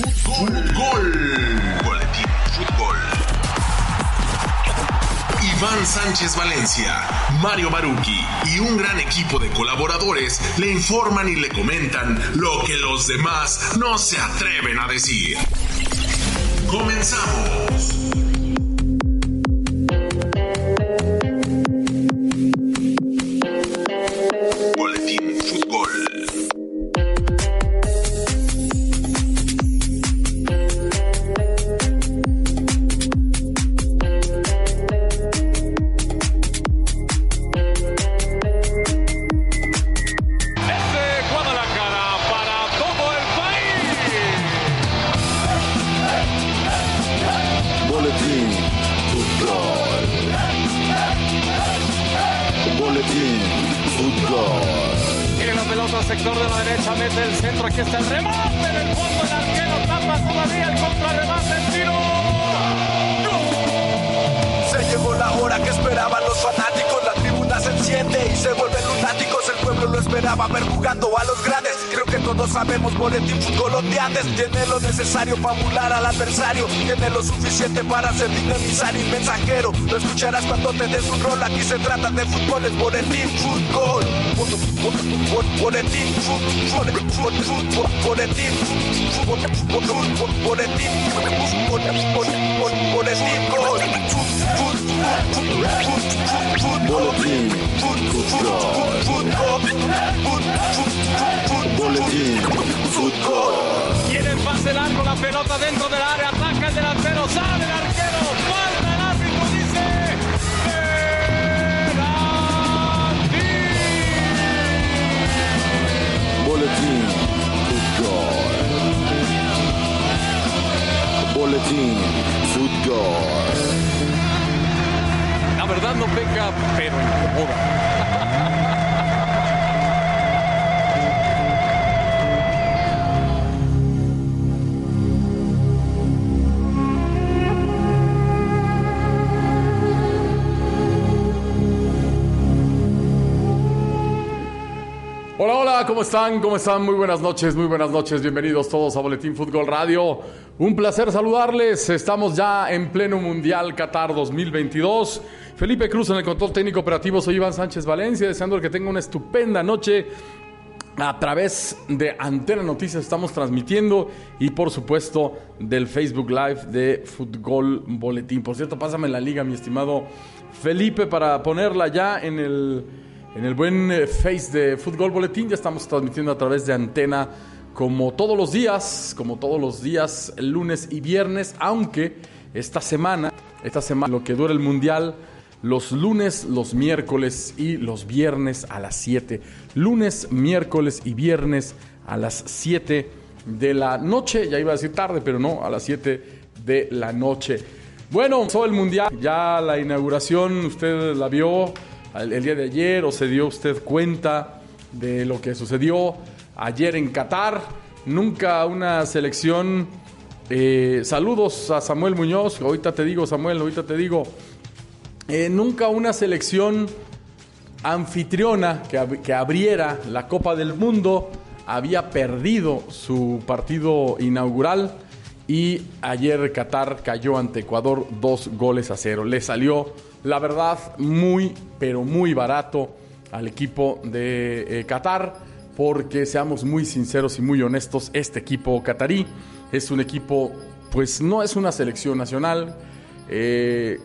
Fútbol. Boletín Fútbol. Iván Sánchez Valencia, Mario Maruki y un gran equipo de colaboradores le informan y le comentan lo que los demás no se atreven a decir. Comenzamos. Boletín Fútbol. La verdad no peca, pero incomoda. Hola, hola, ¿cómo están? ¿Cómo están? Muy buenas noches, muy buenas noches. Bienvenidos todos a Boletín Fútbol Radio. Un placer saludarles. Estamos ya en pleno Mundial Qatar 2022. Felipe Cruz en el control técnico operativo. Soy Iván Sánchez Valencia, deseando que tenga una estupenda noche. A través de Antena Noticias estamos transmitiendo y por supuesto del Facebook Live de Fútbol Boletín. Por cierto, pásame la liga, mi estimado Felipe, para ponerla ya en el, en el buen eh, Face de Fútbol Boletín. Ya estamos transmitiendo a través de Antena como todos los días, como todos los días, el lunes y viernes, aunque esta semana, esta semana, lo que dura el Mundial, los lunes, los miércoles y los viernes a las 7. Lunes, miércoles y viernes a las 7 de la noche. Ya iba a decir tarde, pero no, a las 7 de la noche. Bueno, comenzó el Mundial. Ya la inauguración, usted la vio el día de ayer o se dio usted cuenta de lo que sucedió ayer en Qatar. Nunca una selección... eh, saludos a Samuel Muñoz. Ahorita te digo, Samuel, ahorita te digo. Eh, nunca una selección anfitriona que, ab- que abriera la Copa del Mundo había perdido su partido inaugural y ayer Qatar cayó ante Ecuador dos goles a cero. Le salió, la verdad, muy, pero muy barato al equipo de eh, Qatar porque seamos muy sinceros y muy honestos, este equipo catarí es un equipo, pues no es una selección nacional, eh,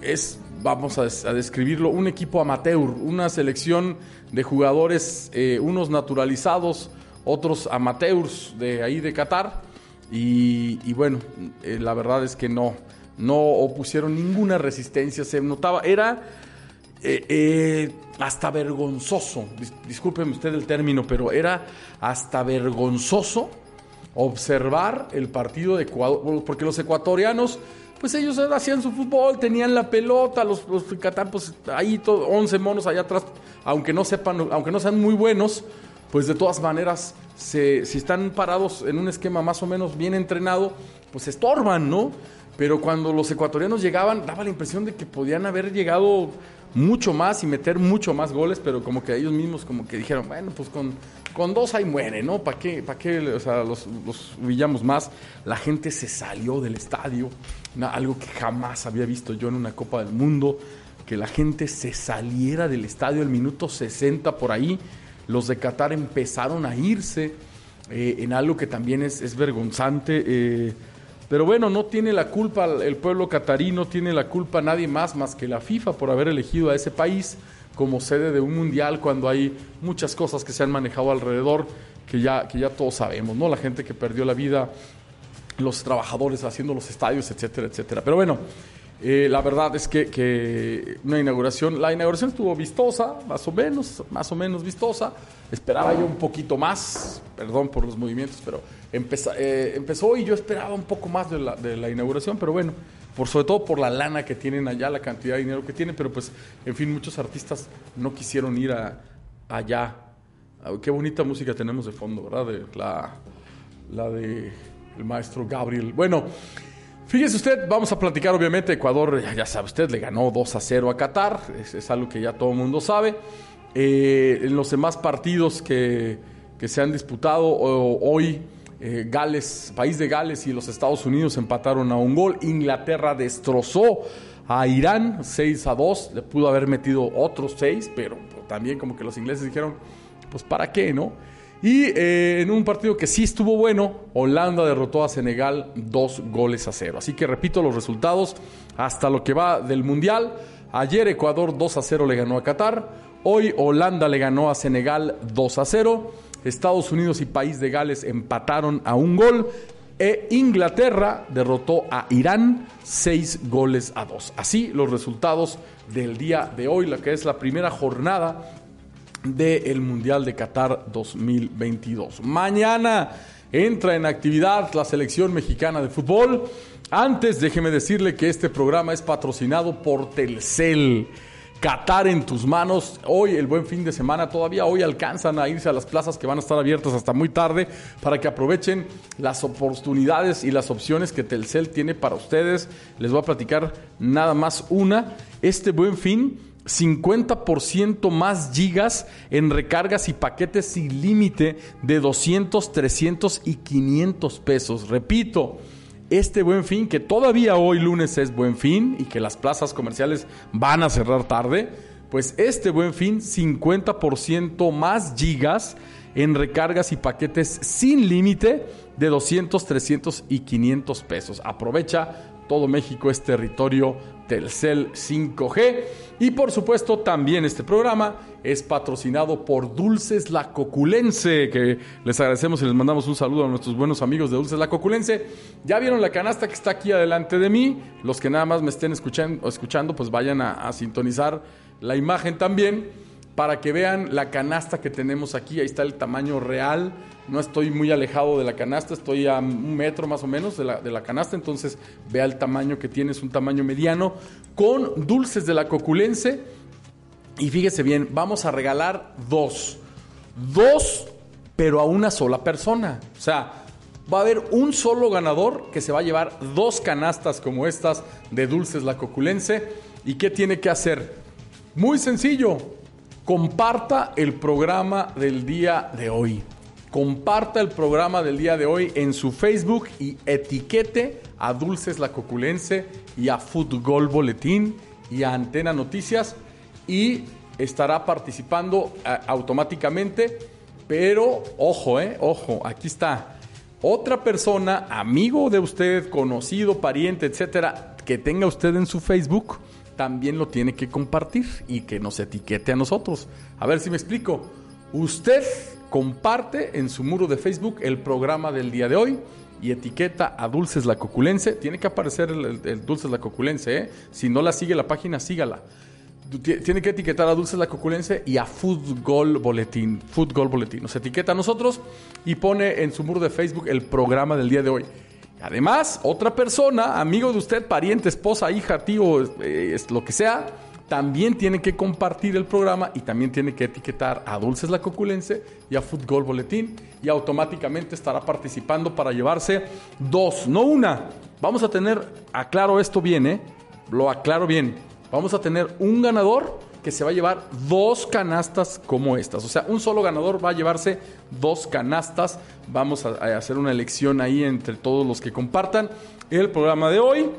es, vamos a, des- a describirlo, un equipo amateur, una selección de jugadores, eh, unos naturalizados, otros amateurs de ahí de Qatar. Y, y bueno, eh, la verdad es que no, no opusieron ninguna resistencia, se notaba, era eh, eh, hasta vergonzoso, dis- discúlpeme usted el término, pero era hasta vergonzoso observar el partido de Ecuador, porque los ecuatorianos, pues ellos hacían su fútbol, tenían la pelota, los, los pues ahí todo, 11 monos allá atrás, aunque no sepan, aunque no sean muy buenos, pues de todas maneras, se, si están parados en un esquema más o menos bien entrenado, pues estorban, ¿no? Pero cuando los ecuatorianos llegaban, daba la impresión de que podían haber llegado mucho más y meter mucho más goles, pero como que ellos mismos como que dijeron, bueno, pues con, con dos ahí muere, ¿no? ¿Para qué, qué o sea, los, los más? La gente se salió del estadio, algo que jamás había visto yo en una Copa del Mundo, que la gente se saliera del estadio al minuto 60 por ahí. Los de Qatar empezaron a irse eh, en algo que también es, es vergonzante. eh, pero bueno, no tiene la culpa el pueblo catarí, no tiene la culpa nadie más más que la FIFA por haber elegido a ese país como sede de un mundial cuando hay muchas cosas que se han manejado alrededor que ya, que ya todos sabemos, ¿no? La gente que perdió la vida, los trabajadores haciendo los estadios, etcétera, etcétera. Pero bueno, eh, la verdad es que, una inauguración, la inauguración estuvo vistosa, más o menos, más o menos vistosa. Esperaba yo un poquito más, perdón por los movimientos, pero empeza- eh, empezó y yo esperaba un poco más de la, inauguración, pero bueno, por sobre todo por la lana que tienen allá, la cantidad de dinero que tienen, pero pues, en fin, muchos artistas no quisieron ir a, allá. Qué bonita música tenemos de fondo, ¿verdad? De la, la de el maestro Gabriel. Bueno, fíjese usted, vamos a platicar obviamente, Ecuador, ya, sabe usted, le ganó 2 a 0 a Qatar, es, algo que ya todo el mundo sabe. Eh, en los demás partidos que, que se han disputado hoy, eh, Gales, país de Gales y los Estados Unidos empataron a un gol. Inglaterra destrozó a Irán 6 a 2. Le pudo haber metido otros 6, pero también como que los ingleses dijeron, pues para qué, ¿no? Y eh, en un partido que sí estuvo bueno, Holanda derrotó a Senegal dos goles a cero. Así que repito los resultados hasta lo que va del Mundial. Ayer Ecuador 2 a 0 le ganó a Qatar. Hoy Holanda le ganó a Senegal 2 a 0. Estados Unidos y País de Gales empataron a un gol. E Inglaterra derrotó a Irán 6 goles a 2. Así los resultados del día de hoy, la que es la primera jornada del Mundial de Qatar 2022. Mañana entra en actividad la selección mexicana de fútbol. Antes, déjeme decirle que este programa es patrocinado por Telcel. Qatar en tus manos. Hoy, el buen fin de semana, todavía hoy alcanzan a irse a las plazas que van a estar abiertas hasta muy tarde para que aprovechen las oportunidades y las opciones que Telcel tiene para ustedes. Les voy a platicar nada más una. Este buen fin 50% más gigas en recargas y paquetes sin límite de 200, 300 y 500 pesos. Repito, este buen fin, que todavía hoy lunes es buen fin y que las plazas comerciales van a cerrar tarde, pues este buen fin 50% más gigas en recargas y paquetes sin límite de 200, 300 y 500 pesos. Aprovecha, todo México es territorio Telcel 5G. Y por supuesto también este programa es patrocinado por Dulces La Coculense, que les agradecemos y les mandamos un saludo a nuestros buenos amigos de Dulces La Coculense. Ya vieron la canasta que está aquí adelante de mí. Los que nada más me estén escuchando, escuchando pues vayan a, a sintonizar la imagen también para que vean la canasta que tenemos aquí. Ahí está el tamaño real. No estoy muy alejado de la canasta, estoy a un metro más o menos de la, de la canasta. Entonces, vea el tamaño que tiene, es un tamaño mediano. Con dulces de la coculense. Y fíjese bien, vamos a regalar dos. Dos, pero a una sola persona. O sea, va a haber un solo ganador que se va a llevar dos canastas como estas de dulces la coculense. ¿Y qué tiene que hacer? Muy sencillo. Comparta el programa del día de hoy. Comparta el programa del día de hoy en su Facebook y etiquete a Dulces La Coculense y a Fútbol Boletín y a Antena Noticias y estará participando eh, automáticamente. Pero ojo, eh, ojo, aquí está. Otra persona, amigo de usted, conocido, pariente, etcétera, que tenga usted en su Facebook, también lo tiene que compartir y que nos etiquete a nosotros. A ver si me explico. Usted comparte en su muro de Facebook el programa del día de hoy y etiqueta a Dulces La Coculense. Tiene que aparecer el, el- Dulces La Coculense, ¿eh? Si no la sigue la página, sígala. Tiene que etiquetar a Dulces La Coculense y a Fútbol Boletín. Fútbol Boletín. Nos etiqueta a nosotros y pone en su muro de Facebook el programa del día de hoy. Además, otra persona, amigo de usted, pariente, esposa, hija, tío, eh, es lo que sea, también tiene que compartir el programa y también tiene que etiquetar a Dulces La Coculense y a Fútbol Boletín y automáticamente estará participando para llevarse dos, no una. Vamos a tener, aclaro esto bien, ¿eh? Lo aclaro bien. vamos a tener un ganador que se va a llevar dos canastas como estas. O sea, un solo ganador va a llevarse dos canastas. Vamos a, a hacer una elección ahí entre todos los que compartan el programa de hoy.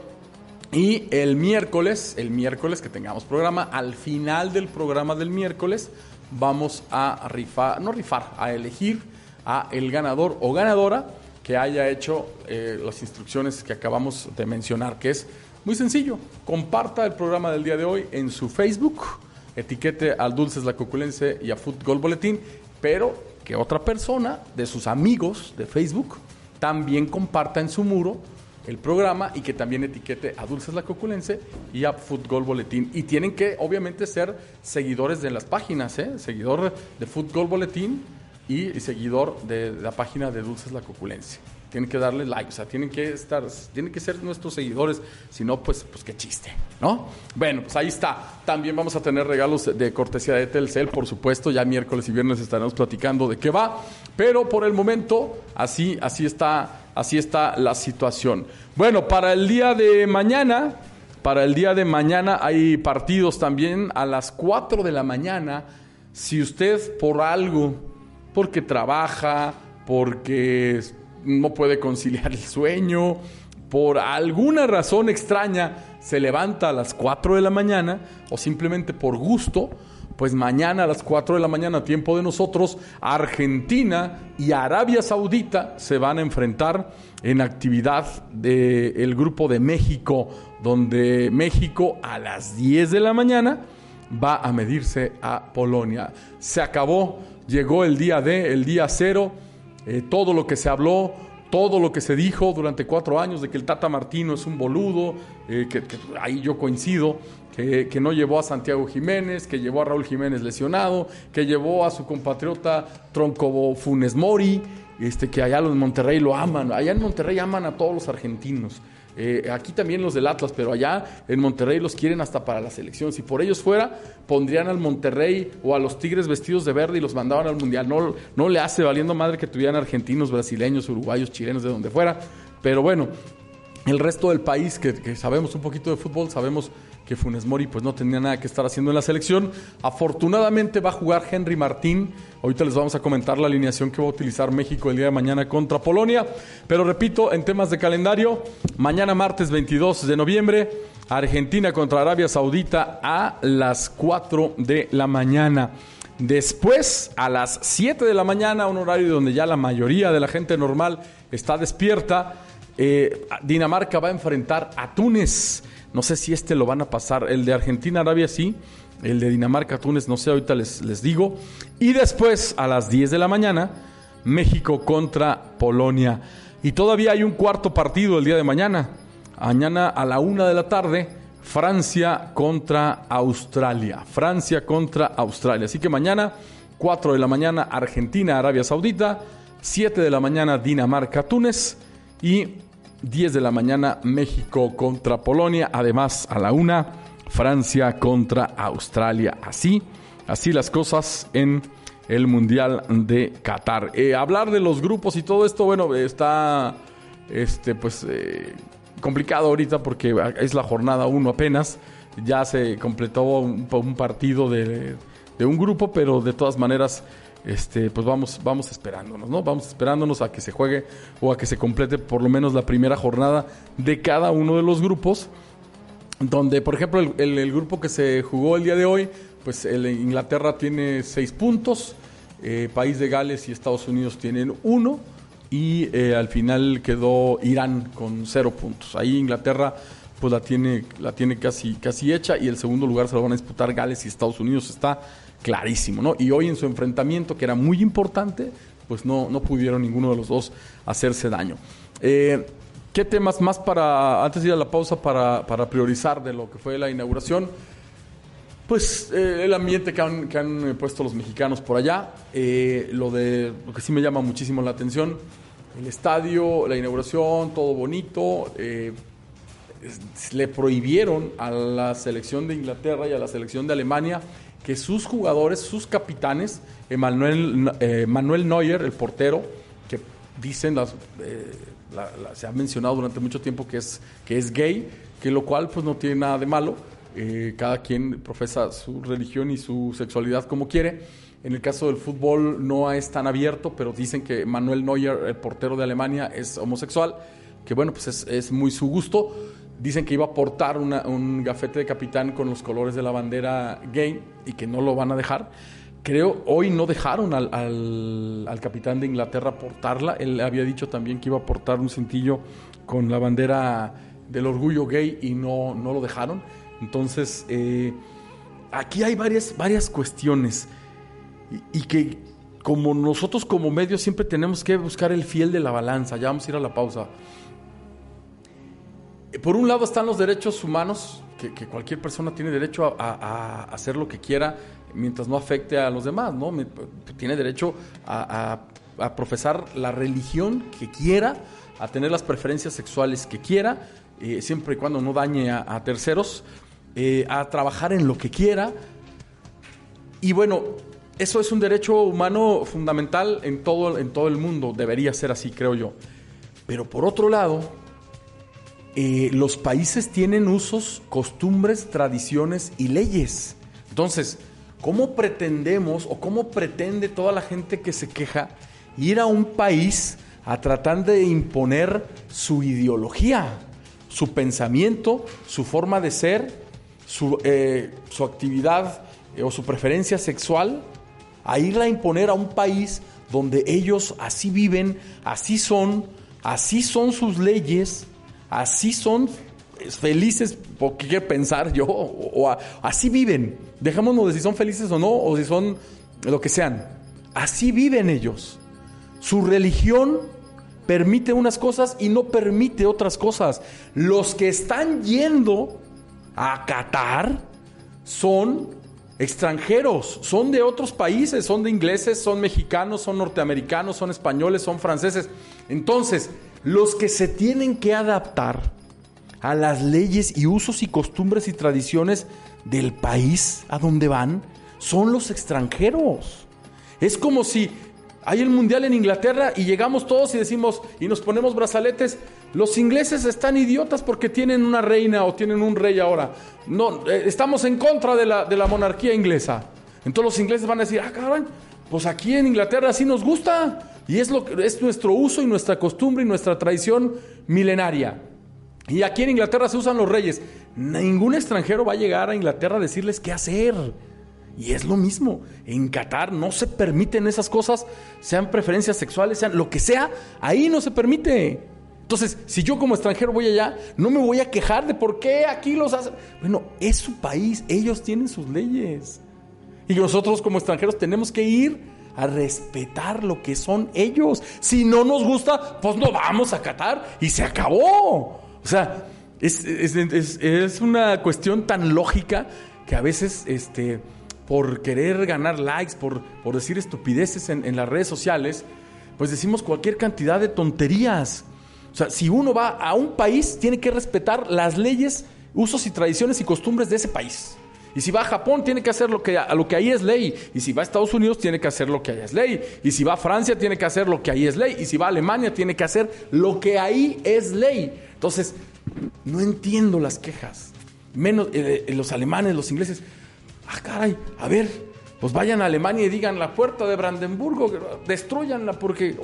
Y el miércoles, el miércoles que tengamos programa, al final del programa del miércoles, vamos a rifar, no rifar, a elegir a el ganador o ganadora que haya hecho eh, las instrucciones que acabamos de mencionar, que es muy sencillo. Comparta el programa del día de hoy en su Facebook, etiquete al Dulces La Coculense y a Fútbol Boletín, pero que otra persona de sus amigos de Facebook también comparta en su muro el programa y que también etiquete a Dulces La Coculense y a Fútbol Boletín. Y tienen que, obviamente, ser seguidores de las páginas, ¿eh? Seguidor de Fútbol Boletín y, seguidor de, la página de Dulces La Coculense. Tienen que darle like, o sea, tienen que estar, tienen que ser nuestros seguidores, si no, pues, pues qué chiste, ¿no? Bueno, pues ahí está. También vamos a tener regalos de cortesía de Telcel, por supuesto. Ya miércoles y viernes estaremos platicando de qué va. Pero por el momento, así, así está, así está la situación. Bueno, para el día de mañana, para el día de mañana hay partidos también a las 4 de la mañana. Si usted por algo, porque trabaja, porque no puede conciliar el sueño, por alguna razón extraña se levanta a las 4 de la mañana o simplemente por gusto, pues mañana a las 4 de la mañana, tiempo de nosotros, Argentina y Arabia Saudita se van a enfrentar en actividad del grupo de México, donde México a las 10 de la mañana va a medirse a Polonia. Se acabó, llegó el día D, el día cero, eh, todo lo que se habló, todo lo que se dijo durante cuatro años de que el Tata Martino es un boludo, eh, que, ahí yo coincido, que, no llevó a Santiago Jiménez, que llevó a Raúl Jiménez lesionado, que llevó a su compatriota Tronco Funes Mori, este, que allá en Monterrey lo aman, allá en Monterrey aman a todos los argentinos. Eh, aquí también los del Atlas, pero allá en Monterrey los quieren hasta para la selección. Si por ellos fuera, pondrían al Monterrey o a los Tigres vestidos de verde y los mandaban al Mundial. No, no le hace valiendo madre que tuvieran argentinos, brasileños, uruguayos, chilenos, de donde fuera. Pero bueno, el resto del país, que sabemos un poquito de fútbol, sabemos que Funes Mori pues no tenía nada que estar haciendo en la selección. Afortunadamente va a jugar Henry Martín. Ahorita les vamos a comentar la alineación que va a utilizar México el día de mañana contra Polonia. Pero repito, en temas de calendario, mañana martes 22 de noviembre, Argentina contra Arabia Saudita a las 4 de la mañana. Después, a las 7 de la mañana, un horario donde ya la mayoría de la gente normal está despierta, eh, Dinamarca va a enfrentar a Túnez. No sé si este lo van a pasar. El de Argentina-Arabia sí. El de Dinamarca-Túnez, no sé, ahorita les, les digo. Y después, a las 10 de la mañana, México contra Polonia. Y todavía hay un cuarto partido el día de mañana. Mañana a la una de la tarde, Francia contra Australia. Francia contra Australia. Así que mañana, 4 de la mañana, Argentina, Arabia Saudita. 7 de la mañana, Dinamarca, Túnez. Y 10 de la mañana, México contra Polonia. Además, a la una, Francia contra Australia. Así, así las cosas en el Mundial de Qatar. Eh, hablar de los grupos y todo esto, bueno, está este, pues, eh, complicado ahorita porque es la jornada 1 apenas. Ya se completó un, un partido de, de, un grupo, pero de todas maneras, este, pues vamos, vamos esperándonos, ¿no? Vamos esperándonos a que se juegue o a que se complete por lo menos la primera jornada de cada uno de los grupos. Donde, por ejemplo, el, grupo que se jugó el día de hoy, pues el Inglaterra tiene seis puntos, eh, País de Gales y Estados Unidos tienen uno y eh, al final quedó Irán con cero puntos. Ahí Inglaterra pues la tiene, la tiene casi, casi hecha y el segundo lugar se lo van a disputar Gales y Estados Unidos, está clarísimo, ¿no? Y hoy en su enfrentamiento, que era muy importante, pues no, no pudieron ninguno de los dos hacerse daño. Eh, ¿Qué temas más para, antes de ir a la pausa, para, priorizar de lo que fue la inauguración? Pues eh, el ambiente que han, eh, puesto los mexicanos por allá, lo de lo que sí me llama muchísimo la atención, el estadio, la inauguración, todo bonito. Le prohibieron a la selección de Inglaterra y a la selección de Alemania que sus jugadores, sus capitanes, Manuel, eh, Manuel Neuer, el portero, que dicen, la, se ha mencionado durante mucho tiempo que es, que es gay, que lo cual pues no tiene nada de malo eh, cada quien profesa su religión y su sexualidad como quiere. En el caso del fútbol no es tan abierto, pero dicen que Manuel Neuer, el portero de Alemania, es homosexual, que bueno, pues es, es muy su gusto. Dicen que iba a portar una- un gafete de capitán con los colores de la bandera gay y que no lo van a dejar. Creo, hoy no dejaron al, al- al capitán de Inglaterra portarla. Él había dicho también que iba a portar un cintillo con la bandera del orgullo gay y no, no lo dejaron. Entonces, eh, aquí hay varias, varias cuestiones y, y que como nosotros como medios siempre tenemos que buscar el fiel de la balanza. Ya vamos a ir a la pausa. Por un lado están los derechos humanos, que, cualquier persona tiene derecho a, hacer lo que quiera mientras no afecte a los demás, ¿no? Tiene derecho a, profesar la religión que quiera, a tener las preferencias sexuales que quiera, eh, siempre y cuando no dañe a, a terceros, eh, a trabajar en lo que quiera. Y bueno, eso es un derecho humano fundamental en todo, en todo el mundo, debería ser así, creo yo. Pero por otro lado, eh, los países tienen usos, costumbres, tradiciones y leyes. Entonces, ¿cómo pretendemos o cómo pretende toda la gente que se queja ir a un país a tratar de imponer su ideología, su pensamiento, su forma de ser, su, eh, su actividad eh, o su preferencia sexual? A irla a imponer a un país donde ellos así viven, así son, así son sus leyes, así son felices, porque quiero pensar yo, o, así viven. Dejémonos de si son felices o no, o si son lo que sean. Así viven ellos. Su religión permite unas cosas y no permite otras cosas. Los que están yendo a Qatar son extranjeros, son de otros países, son de ingleses, son mexicanos, son norteamericanos, son españoles, son franceses. Entonces, los que se tienen que adaptar a las leyes y usos y costumbres y tradiciones del país a donde van son los extranjeros. Es como si hay el mundial en Inglaterra y llegamos todos y decimos y nos ponemos brazaletes. Los ingleses están idiotas porque tienen una reina o tienen un rey ahora. No, eh, estamos en contra de la, de la monarquía inglesa. Entonces los ingleses van a decir, ah, cabrón, pues aquí en Inglaterra así nos gusta. Y es, lo, es nuestro uso y nuestra costumbre y nuestra tradición milenaria. Y aquí en Inglaterra se usan los reyes. Ningún extranjero va a llegar a Inglaterra a decirles qué hacer. Y es lo mismo. En Qatar no se permiten esas cosas, sean preferencias sexuales, sean lo que sea, ahí no se permite. Entonces, si yo como extranjero voy allá, no me voy a quejar de por qué aquí los hacen. Bueno, es su país, ellos tienen sus leyes. Y nosotros como extranjeros tenemos que ir a respetar lo que son ellos. Si no nos gusta, pues no vamos a Qatar y se acabó. O sea, es una cuestión tan lógica que a veces, este, por querer ganar likes, por, por decir estupideces en, en las redes sociales, pues decimos cualquier cantidad de tonterías. O sea, si uno va a un país, tiene que respetar las leyes, usos y tradiciones y costumbres de ese país. Y si va a Japón, tiene que hacer lo que, lo que ahí es ley. Y si va a Estados Unidos, tiene que hacer lo que ahí es ley. Y si va a Francia, tiene que hacer lo que ahí es ley. Y si va a Alemania, tiene que hacer lo que ahí es ley. Entonces, no entiendo las quejas. Menos eh, eh, los alemanes, los ingleses. Ah, caray, a ver, pues vayan a Alemania y digan la puerta de Brandenburgo, destruyanla porque,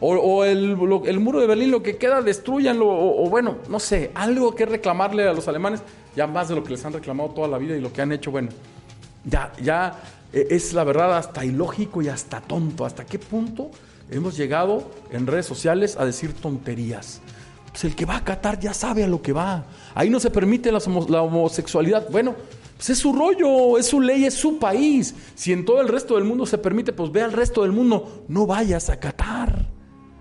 o, el, el muro de Berlín, lo que queda, destruyanlo, o bueno, no sé, algo que reclamarle a los alemanes, ya más de lo que les han reclamado toda la vida y lo que han hecho, bueno, ya, ya eh, es la verdad hasta ilógico y hasta tonto. ¿Hasta qué punto hemos llegado en redes sociales a decir tonterías? Pues el que va a Qatar ya sabe a lo que va. Ahí no se permite la, homo- la homosexualidad. Bueno, pues es su rollo, es su ley, es su país. Si en todo el resto del mundo se permite, pues ve al resto del mundo. No vayas a Qatar.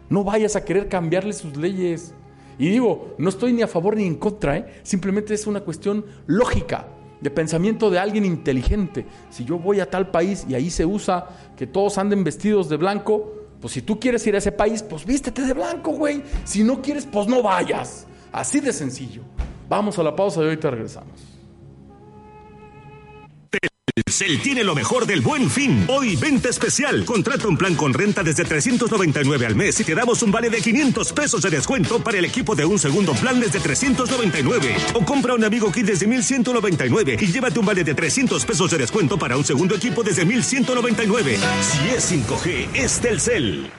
No vayas a querer cambiarle sus leyes. Y digo, no estoy ni a favor ni en contra, ¿eh? simplemente es una cuestión lógica, de pensamiento de alguien inteligente. Si yo voy a tal país y ahí se usa que todos anden vestidos de blanco, pues si tú quieres ir a ese país, pues vístete de blanco, güey. Si no quieres, pues no vayas. Así de sencillo. Vamos a la pausa y ahorita regresamos. Telcel tiene lo mejor del buen fin. Hoy, venta especial. Contrata un plan con renta desde 399 al mes y te damos un vale de 500 pesos de descuento para el equipo de un segundo plan desde 399. O compra un amigo kit desde 1199 y llévate un vale de 300 pesos de descuento para un segundo equipo desde 1199. Si es 5G, es Telcel.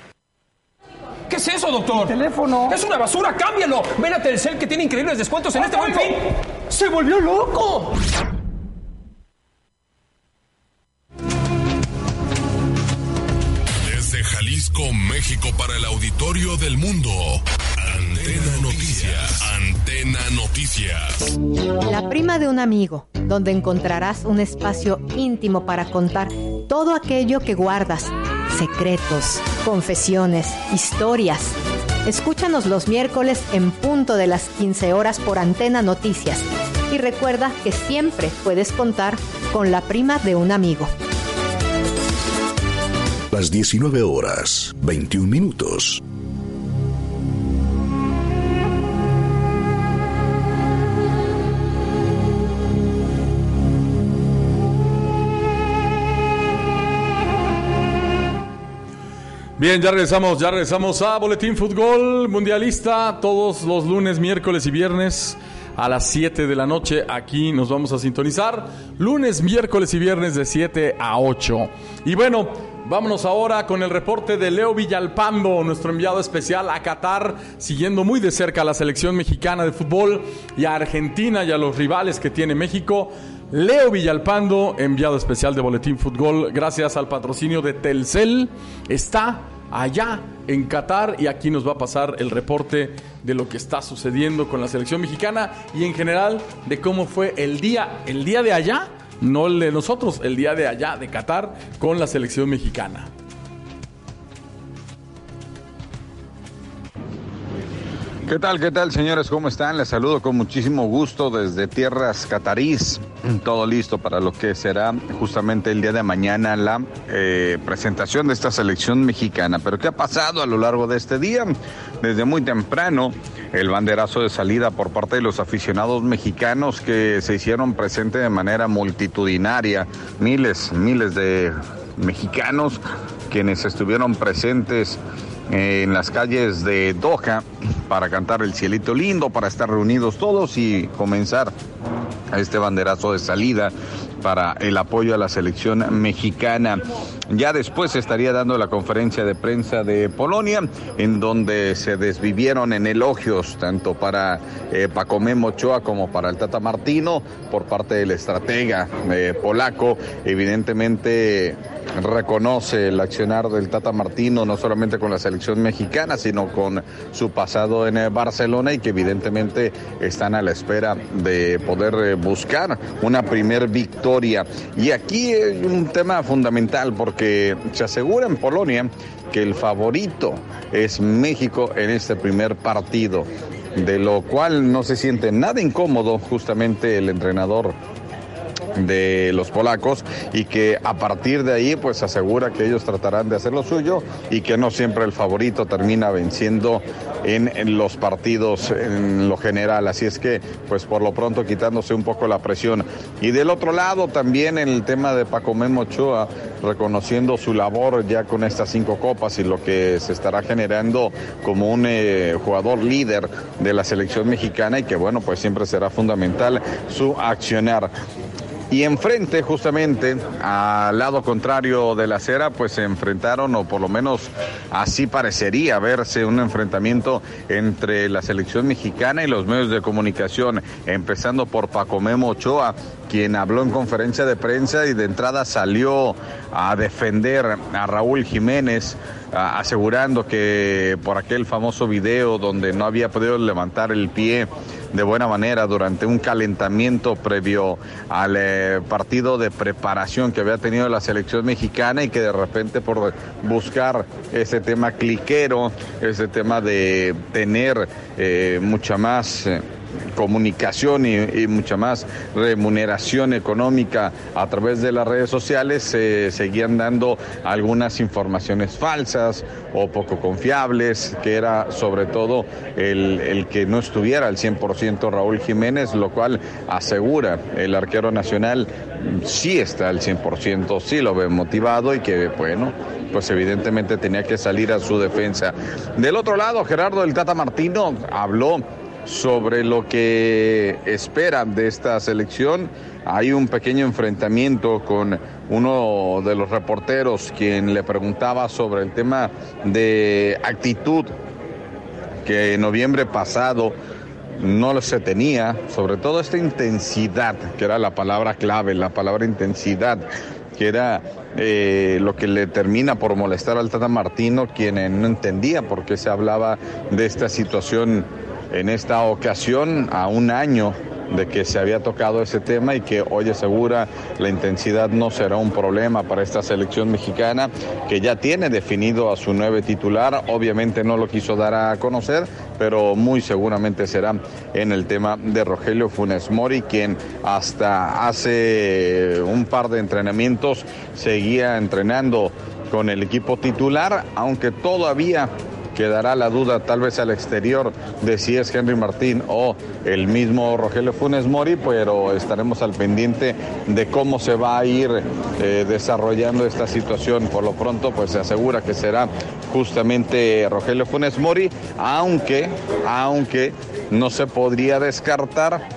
¿Qué es eso, doctor? teléfono. Es una basura, cámbialo. Ven a Telcel que tiene increíbles descuentos en este buen fin. ¡Se volvió loco! Jalisco, México, para el auditorio del mundo. Antena Noticias. Antena Noticias. La prima de un amigo, donde encontrarás un espacio íntimo para contar todo aquello que guardas, secretos, confesiones, historias. Escúchanos los miércoles en punto de las 15 horas por Antena Noticias. Y recuerda que siempre puedes contar con la prima de un amigo. Las 19 horas, 21 minutos. Bien, ya regresamos, ya regresamos a Boletín Fútbol Mundialista todos los lunes, miércoles y viernes a las 7 de la noche. Aquí nos vamos a sintonizar lunes, miércoles y viernes de 7 a 8. Y bueno, vámonos ahora con el reporte de Leo Villalpando, nuestro enviado especial a Qatar, siguiendo muy de cerca a la selección mexicana de fútbol y a Argentina y a los rivales que tiene México. Leo Villalpando, enviado especial de Boletín Fútbol, gracias al patrocinio de Telcel, está allá en Qatar y aquí nos va a pasar el reporte de lo que está sucediendo con la selección mexicana y en general de cómo fue el día, el día de allá, no el de nosotros, el día de allá de Qatar con la selección mexicana. ¿Qué tal, qué tal, señores? ¿Cómo están? Les saludo con muchísimo gusto desde tierras catarís. Todo listo para lo que será justamente el día de mañana la eh, presentación de esta selección mexicana. Pero ¿qué ha pasado a lo largo de este día? Desde muy temprano, el banderazo de salida por parte de los aficionados mexicanos que se hicieron presente de manera multitudinaria. Miles, miles de mexicanos quienes estuvieron presentes en las calles de Doha para cantar el cielito lindo, para estar reunidos todos y comenzar este banderazo de salida para el apoyo a la selección mexicana. Ya después se estaría dando la conferencia de prensa de Polonia, en donde se desvivieron en elogios tanto para eh, Pacomé Mochoa como para el Tata Martino por parte del estratega eh, polaco. Evidentemente reconoce el accionar del Tata Martino no solamente con la selección mexicana, sino con su pasado en eh, Barcelona y que evidentemente están a la espera de poder eh, buscar una primer victoria. Y aquí hay un tema fundamental porque se asegura en Polonia que el favorito es México en este primer partido, de lo cual no se siente nada incómodo justamente el entrenador de los polacos y que a partir de ahí pues asegura que ellos tratarán de hacer lo suyo y que no siempre el favorito termina venciendo en, los partidos en lo general. Así es que pues por lo pronto quitándose un poco la presión. Y del otro lado también el tema de Paco Memo Ochoa reconociendo su labor ya con estas cinco copas y lo que se estará generando como un eh, jugador líder de la selección mexicana y que bueno pues siempre será fundamental su accionar. Y enfrente, justamente, al lado contrario de la acera, pues se enfrentaron, o por lo menos así parecería verse, un enfrentamiento entre la selección mexicana y los medios de comunicación, empezando por Paco Memo Ochoa, quien habló en conferencia de prensa y de entrada salió a defender a Raúl Jiménez, asegurando que por aquel famoso video donde no había podido levantar el pie de buena manera durante un calentamiento previo al eh, partido de preparación que había tenido la selección mexicana y que de repente por buscar ese tema cliquero, ese tema de tener eh, mucha más... eh, comunicación y, mucha más remuneración económica a través de las redes sociales, se seguían dando algunas informaciones falsas o poco confiables, que era sobre todo el, el que no estuviera al 100% Raúl Jiménez, lo cual asegura el arquero nacional sí está al 100%, sí lo ve motivado y que, bueno, pues evidentemente tenía que salir a su defensa. Del otro lado, Gerardo del Tata Martino habló sobre lo que esperan de esta selección. Hay un pequeño enfrentamiento con uno de los reporteros quien le preguntaba sobre el tema de actitud que en noviembre pasado no se tenía, sobre todo esta intensidad, que era la palabra clave, la palabra intensidad, que era eh, lo que le termina por molestar al Tata Martino, quien no entendía por qué se hablaba de esta situación en esta ocasión a un año de que se había tocado ese tema y que hoy asegura la intensidad no será un problema para esta selección mexicana que ya tiene definido a su nueve titular. Obviamente no lo quiso dar a conocer, pero muy seguramente será en el tema de Rogelio Funes Mori, quien hasta hace un par de entrenamientos seguía entrenando con el equipo titular, aunque todavía quedará la duda tal vez al exterior de si es Henry Martín o el mismo Rogelio Funes Mori, pero estaremos al pendiente de cómo se va a ir eh, desarrollando esta situación. Por lo pronto, pues se asegura que será justamente Rogelio Funes Mori, aunque, aunque no se podría descartar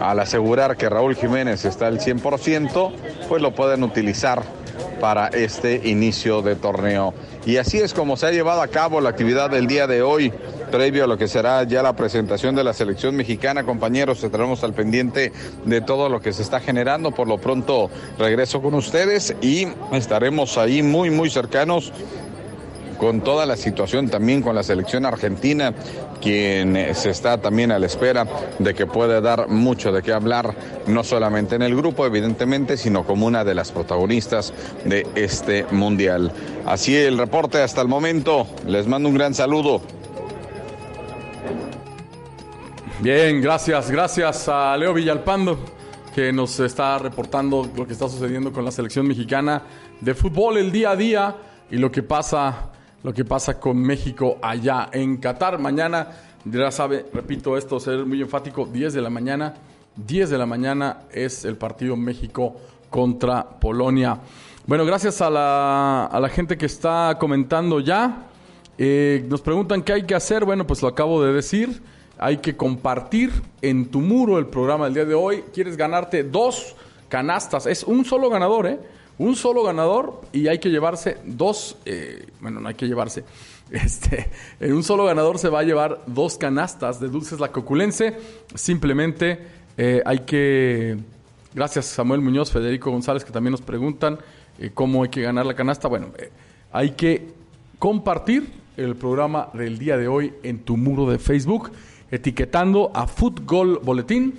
al asegurar que Raúl Jiménez está al 100%, pues lo pueden utilizar para este inicio de torneo. Y así es como se ha llevado a cabo la actividad del día de hoy, previo a lo que será ya la presentación de la selección mexicana. Compañeros, estaremos al pendiente de todo lo que se está generando. Por lo pronto regreso con ustedes y estaremos ahí muy, muy cercanos con toda la situación también con la selección argentina, quien eh, se está también a la espera de que pueda dar mucho de qué hablar, no solamente en el grupo, evidentemente, sino como una de las protagonistas de este mundial. Así el reporte hasta el momento. Les mando un gran saludo. Bien, gracias, gracias a Leo Villalpando que nos está reportando lo que está sucediendo con la selección mexicana de fútbol el día a día y lo que pasa lo que pasa con México allá en Qatar. Mañana, ya sabe, repito esto, ser muy enfático, 10 de la mañana. 10 de la mañana es el partido México contra Polonia. Bueno, gracias a la, a la gente que está comentando ya. Eh, nos preguntan qué hay que hacer. Bueno, pues lo acabo de decir. Hay que compartir en tu muro el programa del día de hoy. ¿Quieres ganarte dos canastas? Es un solo ganador, ¿eh? Un solo ganador y hay que llevarse dos, eh, bueno, no hay que llevarse, este, en un solo ganador se va a llevar dos canastas de dulces la coculense, simplemente eh, hay que, gracias Samuel Muñoz, Federico González que también nos preguntan eh, cómo hay que ganar la canasta, bueno, hay que compartir el programa del día de hoy en tu muro de Facebook, etiquetando a Fútbol Boletín,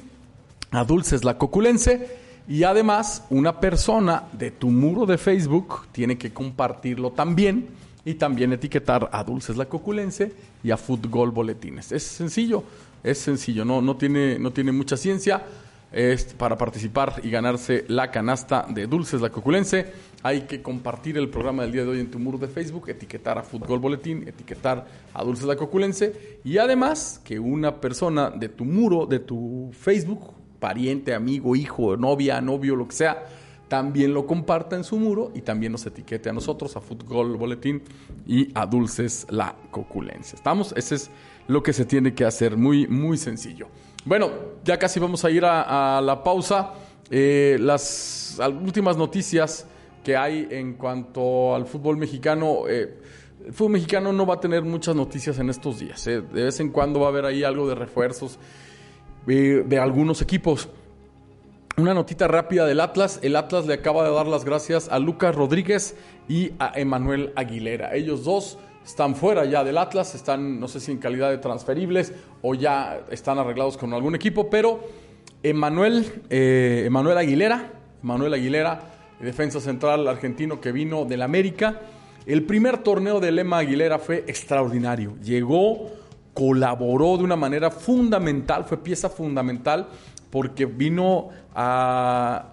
a Dulces la Coculense, y además, una persona de tu muro de Facebook tiene que compartirlo también y también etiquetar a Dulces La Coculense y a Fútbol Boletines. Es sencillo, es sencillo, no, no, tiene, no tiene mucha ciencia. Es para participar y ganarse la canasta de Dulces La Coculense. Hay que compartir el programa del día de hoy en tu muro de Facebook, etiquetar a Fútbol Boletín, etiquetar a Dulces La Coculense y además que una persona de tu muro, de tu Facebook, pariente, amigo, hijo, novia, novio, lo que sea, también lo comparta en su muro y también nos etiquete a nosotros, a Fútbol Boletín y a Dulces La Coculencia. ¿Estamos? Ese es lo que se tiene que hacer, muy, muy sencillo. Bueno, ya casi vamos a ir a, la pausa. Eh, las últimas noticias que hay en cuanto al fútbol mexicano. Eh, el fútbol mexicano no va a tener muchas noticias en estos días. Eh. De vez en cuando va a haber ahí algo de refuerzos de algunos equipos. Una notita rápida del Atlas. El Atlas le acaba de dar las gracias a Lucas Rodríguez y a Emanuel Aguilera. Ellos dos están fuera ya del Atlas, están no sé si en calidad de transferibles o ya están arreglados con algún equipo, pero Emanuel, eh, Aguilera, Emanuel Aguilera, defensa central argentino que vino del América. El primer torneo de Lema Aguilera fue extraordinario. Llegó colaboró de una manera fundamental, fue pieza fundamental porque vino a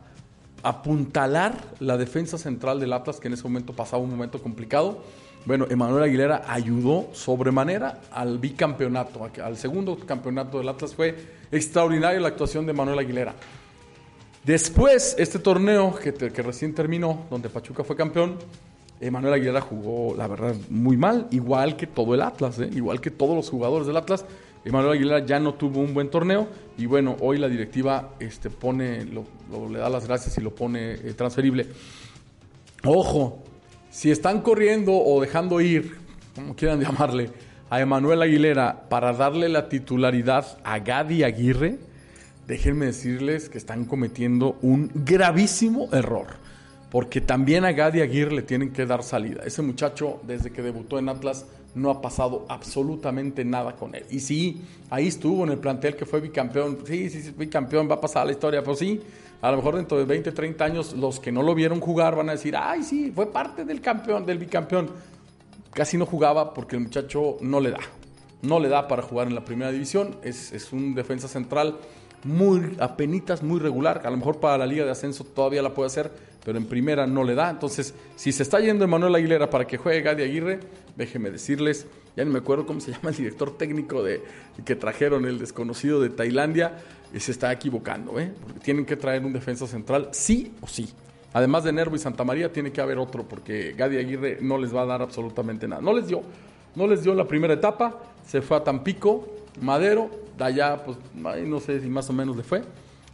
apuntalar la defensa central del Atlas, que en ese momento pasaba un momento complicado. Bueno, Emanuel Aguilera ayudó sobremanera al bicampeonato, al segundo campeonato del Atlas. Fue extraordinaria la actuación de Emanuel Aguilera. Después, este torneo que, que recién terminó, donde Pachuca fue campeón, Emanuel Aguilera jugó, la verdad, muy mal, igual que todo el Atlas, ¿eh? igual que todos los jugadores del Atlas. Emanuel Aguilera ya no tuvo un buen torneo y bueno, hoy la directiva este, pone, le da las gracias y lo pone eh, transferible. Ojo, si están corriendo o dejando ir, como quieran llamarle, a Emanuel Aguilera para darle la titularidad a Gadi Aguirre, déjenme decirles que están cometiendo un gravísimo error porque también a Gadi Aguirre le tienen que dar salida. Ese muchacho, desde que debutó en Atlas, no ha pasado absolutamente nada con él. Y sí, ahí estuvo en el plantel que fue bicampeón. Sí, sí, sí, bicampeón, va a pasar la historia. Pero sí, a lo mejor dentro de 20, 30 años, los que no lo vieron jugar van a decir, ay, sí, fue parte del campeón, del bicampeón. Casi no jugaba porque el muchacho no le da. No le da para jugar en la primera división. Es, es un defensa central muy apenitas, muy regular. A lo mejor para la liga de ascenso todavía la puede hacer, pero en primera no le da. Entonces, si se está yendo Emanuel Aguilera para que juegue Gadi Aguirre, déjeme decirles, ya no me acuerdo cómo se llama el director técnico de que trajeron el desconocido de Tailandia, se está equivocando, ¿eh? porque tienen que traer un defensa central, sí o sí. Además de Nervo y Santa María, tiene que haber otro, porque Gadi Aguirre no les va a dar absolutamente nada. No les dio, no les dio la primera etapa, se fue a Tampico, Madero, de allá, pues no sé si más o menos le fue.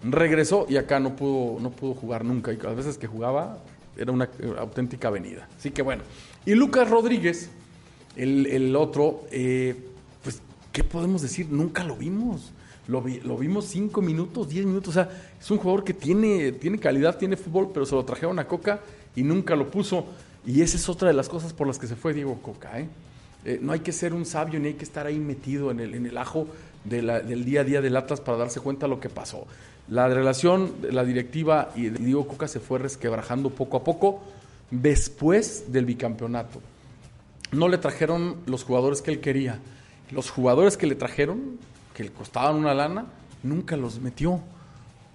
Regresó y acá no pudo, no pudo jugar nunca. Y a veces que jugaba era una auténtica avenida. Así que bueno. Y Lucas Rodríguez, el, otro, eh, pues, ¿qué podemos decir? Nunca lo vimos. Lo, lo, vimos cinco minutos, diez minutos. O sea, es un jugador que tiene, tiene calidad, tiene fútbol, pero se lo trajeron a Coca y nunca lo puso. Y esa es otra de las cosas por las que se fue Diego Coca. ¿eh? Eh, no hay que ser un sabio ni hay que estar ahí metido en el, en el ajo del día a día del Atlas para darse cuenta de lo que pasó. La relación de la directiva y Diego Coca se fue resquebrajando poco a poco después del bicampeonato. No le trajeron los jugadores que él quería. Los jugadores que le trajeron, que le costaban una lana, nunca los metió.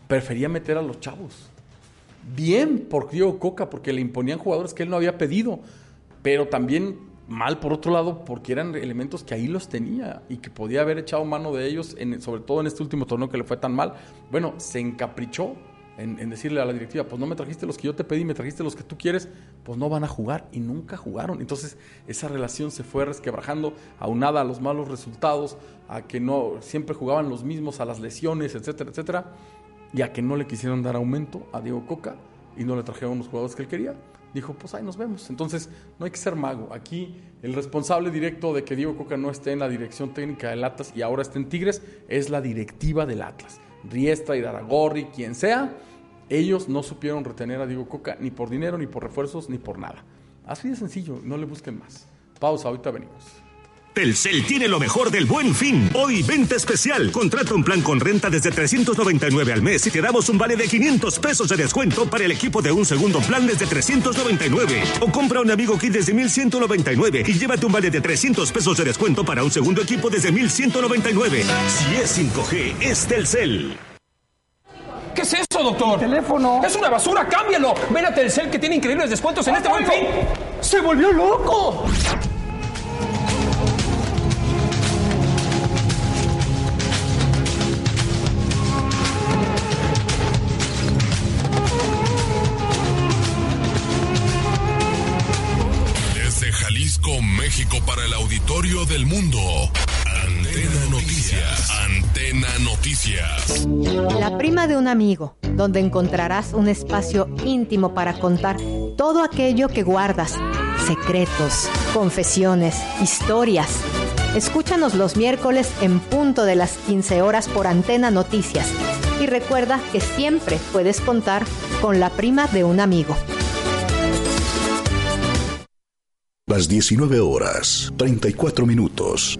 Prefería meter a los chavos. Bien por Diego Coca, porque le imponían jugadores que él no había pedido, pero también mal por otro lado porque eran elementos que ahí los tenía y que podía haber echado mano de ellos, sobre todo en este último torneo que le fue tan mal. Bueno, se encaprichó en, decirle a la directiva, pues no me trajiste los que yo te pedí, me trajiste los que tú quieres, pues no van a jugar y nunca jugaron. Entonces esa relación se fue resquebrajando, aunada a los malos resultados, a que no siempre jugaban los mismos, a las lesiones, etcétera, etcétera, y a que no le quisieron dar aumento a Diego Coca y no le trajeron los jugadores que él quería dijo, pues ahí nos vemos. Entonces, no hay que ser mago. Aquí el responsable directo de que Diego Coca no esté en la dirección técnica del Atlas y ahora esté en Tigres es la directiva del Atlas. Riestra, Daragorri, quien sea, ellos no supieron retener a Diego Coca ni por dinero, ni por refuerzos, ni por nada. Así de sencillo, no le busquen más. Pausa, ahorita venimos. Telcel tiene lo mejor del buen fin. Hoy, venta especial. Contrata un plan con renta desde 399 al mes y te damos un vale de 500 pesos de descuento para el equipo de un segundo plan desde 399. O compra un amigo kit desde 1199 y llévate un vale de 300 pesos de descuento para un segundo equipo desde 1199. Si es 5G, es Telcel. ¿Qué es eso, doctor? teléfono. Es una basura, cámbialo. Ven a Telcel que tiene increíbles descuentos en este buen fin. ¡Se volvió loco! Del mundo. Antena Noticias. Antena Noticias. La prima de un amigo, donde encontrarás un espacio íntimo para contar todo aquello que guardas, secretos, confesiones, historias. Escúchanos los miércoles en punto de las 15 horas por Antena Noticias. Y recuerda que siempre puedes contar con la prima de un amigo. Las 19 horas, 34 minutos.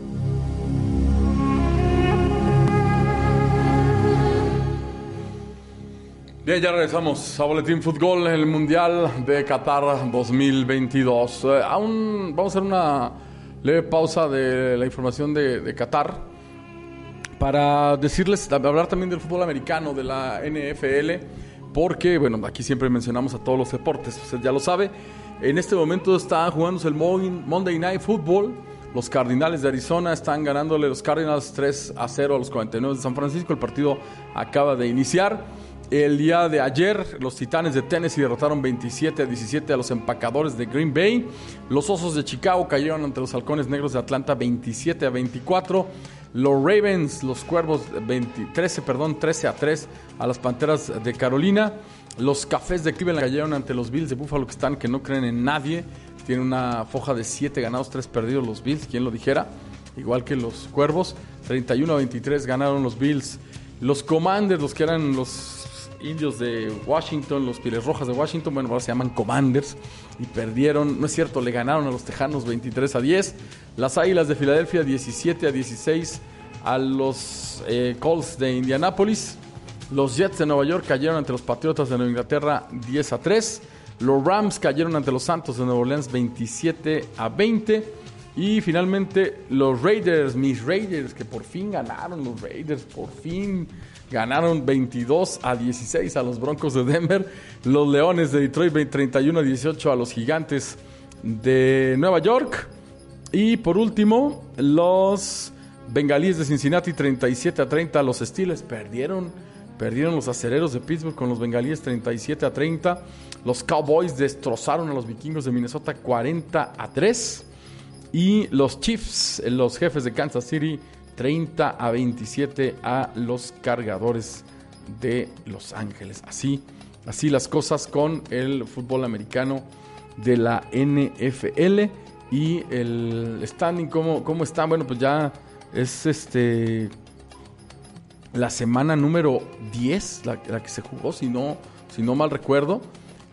Bien, ya regresamos a Boletín Fútbol, el Mundial de Qatar 2022. Eh, aún vamos a hacer una leve pausa de la información de, de Qatar para decirles, hablar también del fútbol americano, de la NFL, porque, bueno, aquí siempre mencionamos a todos los deportes, usted ya lo sabe. En este momento está jugándose el Monday Night Football. Los Cardinales de Arizona están ganándole los Cardinals 3 a 0 a los 49 de San Francisco. El partido acaba de iniciar. El día de ayer, los Titanes de Tennessee derrotaron 27 a 17 a los empacadores de Green Bay. Los Osos de Chicago cayeron ante los Halcones Negros de Atlanta 27 a 24. Los Ravens, los Cuervos 13, perdón, 13 a 3 a las Panteras de Carolina. Los Cafés de Cleveland cayeron ante los Bills de Buffalo que están que no creen en nadie. Tienen una foja de 7 ganados, 3 perdidos los Bills, quien lo dijera. Igual que los Cuervos. 31 a 23 ganaron los Bills. Los Commanders, los que eran los indios de Washington, los Pieles Rojas de Washington, bueno, ahora se llaman Commanders. Y perdieron, no es cierto, le ganaron a los Tejanos 23 a 10. Las Águilas de Filadelfia 17 a 16 a los eh, Colts de Indianápolis. Los Jets de Nueva York cayeron ante los Patriotas de Nueva Inglaterra 10 a 3. Los Rams cayeron ante los Santos de Nueva Orleans 27 a 20. Y finalmente los Raiders, mis Raiders, que por fin ganaron los Raiders, por fin ganaron 22 a 16 a los Broncos de Denver. Los Leones de Detroit 31 a 18 a los Gigantes de Nueva York. Y por último, los Bengalíes de Cincinnati 37 a 30 a los Steelers. Perdieron Perdieron los acereros de Pittsburgh con los bengalíes 37 a 30. Los Cowboys destrozaron a los vikingos de Minnesota 40 a 3. Y los Chiefs, los jefes de Kansas City, 30 a 27 a los cargadores de Los Ángeles. Así, así las cosas con el fútbol americano de la NFL. Y el standing, ¿cómo, cómo está? Bueno, pues ya es este la semana número 10, la, que se jugó, si no, si no mal recuerdo.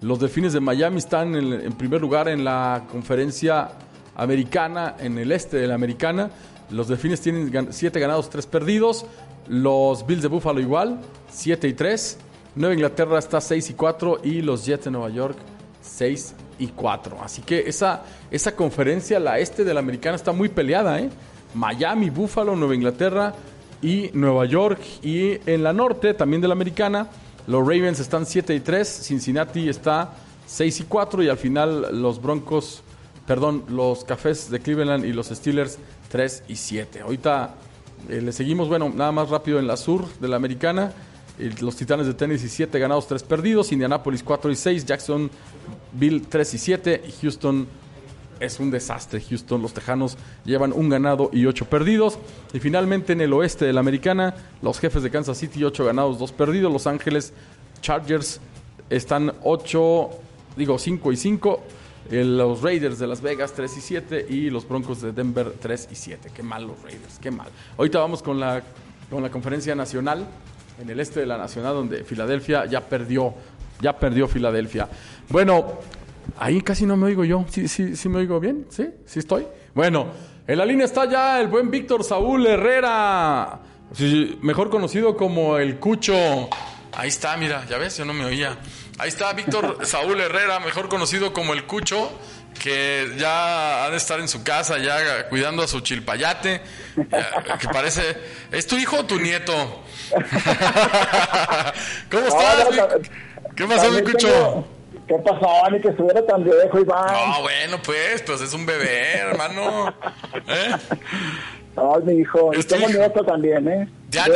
Los Delfines de Miami están en, primer lugar en la conferencia americana, en el este de la americana. Los Delfines tienen 7 ganados, 3 perdidos. Los Bills de Buffalo igual, 7 y 3. Nueva Inglaterra está 6 y 4 y los Jets de Nueva York 6 y 4. Así que esa, esa conferencia, la este de la americana, está muy peleada. ¿eh? Miami, Buffalo, Nueva Inglaterra, y Nueva York. Y en la norte, también de la americana, los Ravens están 7 y 3, Cincinnati está 6 y 4 y al final los Broncos, perdón, los Cafés de Cleveland y los Steelers 3 y 7. Ahorita eh, le seguimos, bueno, nada más rápido en la sur de la americana. Los Titanes de Tennessee 7 ganados, 3 perdidos. Indianapolis 4 y 6. Jacksonville 3 y 7. Y Houston es un desastre Houston. Los Tejanos llevan un ganado y ocho perdidos. Y finalmente en el oeste de la americana, los jefes de Kansas City, ocho ganados, dos perdidos. Los Ángeles Chargers están ocho, digo, cinco y cinco. Los Raiders de Las Vegas 3 y 7 y los Broncos de Denver 3 y 7. Qué mal los Raiders, qué mal. Ahorita vamos con la, con la conferencia nacional en el este de la nacional donde Filadelfia ya perdió, ya perdió Filadelfia. Bueno, Ahí casi no me oigo yo. ¿Sí, sí, sí me oigo bien? ¿Sí? ¿Sí estoy? Bueno, en la línea está ya el buen Víctor Saúl Herrera, mejor conocido como el Cucho. Ahí está, mira, ya ves, yo no me oía. Ahí está Víctor Saúl Herrera, mejor conocido como el Cucho, que ya ha de estar en su casa, ya cuidando a su chilpayate, que parece... ¿Es tu hijo o tu nieto? ¿Cómo estás? ¿Qué pasó, mi Cucho? ¿Qué pasó, ni que estuviera tan viejo, Iván? No, bueno, pues, pues es un bebé, hermano. ¿Eh? No, mi hijo. Y tengo nieto también, ¿eh? ¿Ya,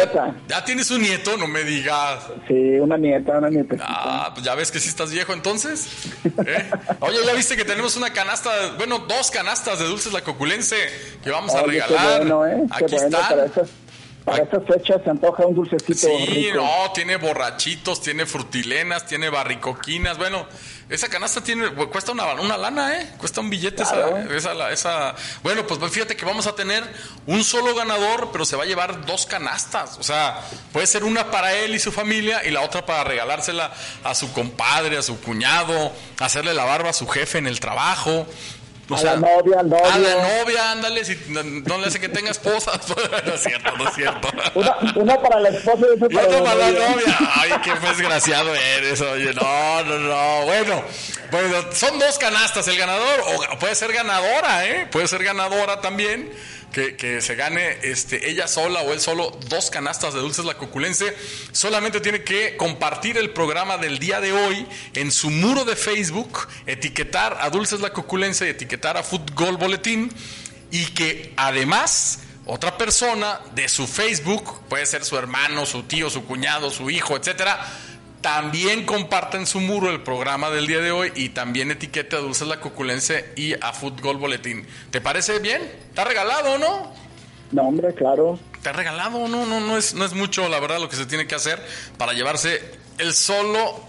¿Ya, tienes un nieto? No me digas. Sí, una nieta, una nieta. Ah, pues ya ves que sí estás viejo entonces. ¿Eh? Oye, ya viste que tenemos una canasta, bueno, dos canastas de dulces la coculense que vamos a regalar. Qué bueno, ¿eh? Aquí qué bueno, están. Para estas fechas se antoja un dulcecito. Sí, no, tiene borrachitos, tiene frutilenas, tiene barricoquinas. Bueno, esa canasta tiene cuesta una, una lana, ¿eh? Cuesta un billete esa, esa, Bueno, pues fíjate que vamos a tener un solo ganador, pero se va a llevar dos canastas. O sea, puede ser una para él y su familia y la otra para regalársela a su compadre, a su cuñado, hacerle la barba a su jefe en el trabajo. A la novia, al novio. A la novia, ándale, si no, no le hace que tenga esposa. no es cierto, no es cierto. Una, una para la esposa y otra para, la novia. Ay, qué desgraciado eres, oye. No, no, no. Bueno, bueno, son dos canastas el ganador, o puede ser ganadora, ¿eh? Puede ser ganadora también. Que, se gane este, ella sola o él solo dos canastas de dulces la coculense. Solamente tiene que compartir el programa del día de hoy en su muro de Facebook, etiquetar a Dulces la coculense y etiquetar a Fútbol Boletín. Y que además otra persona de su Facebook, puede ser su hermano, su tío, su cuñado, su hijo, etcétera, también comparta en su muro el programa del día de hoy y también etiquete a Dulces la Coculense y a Fútbol Boletín. ¿Te parece bien? ¿Está regalado o no? No, hombre, claro. ¿Te ha regalado o no? No, no es, no es mucho, la verdad, lo que se tiene que hacer para llevarse el solo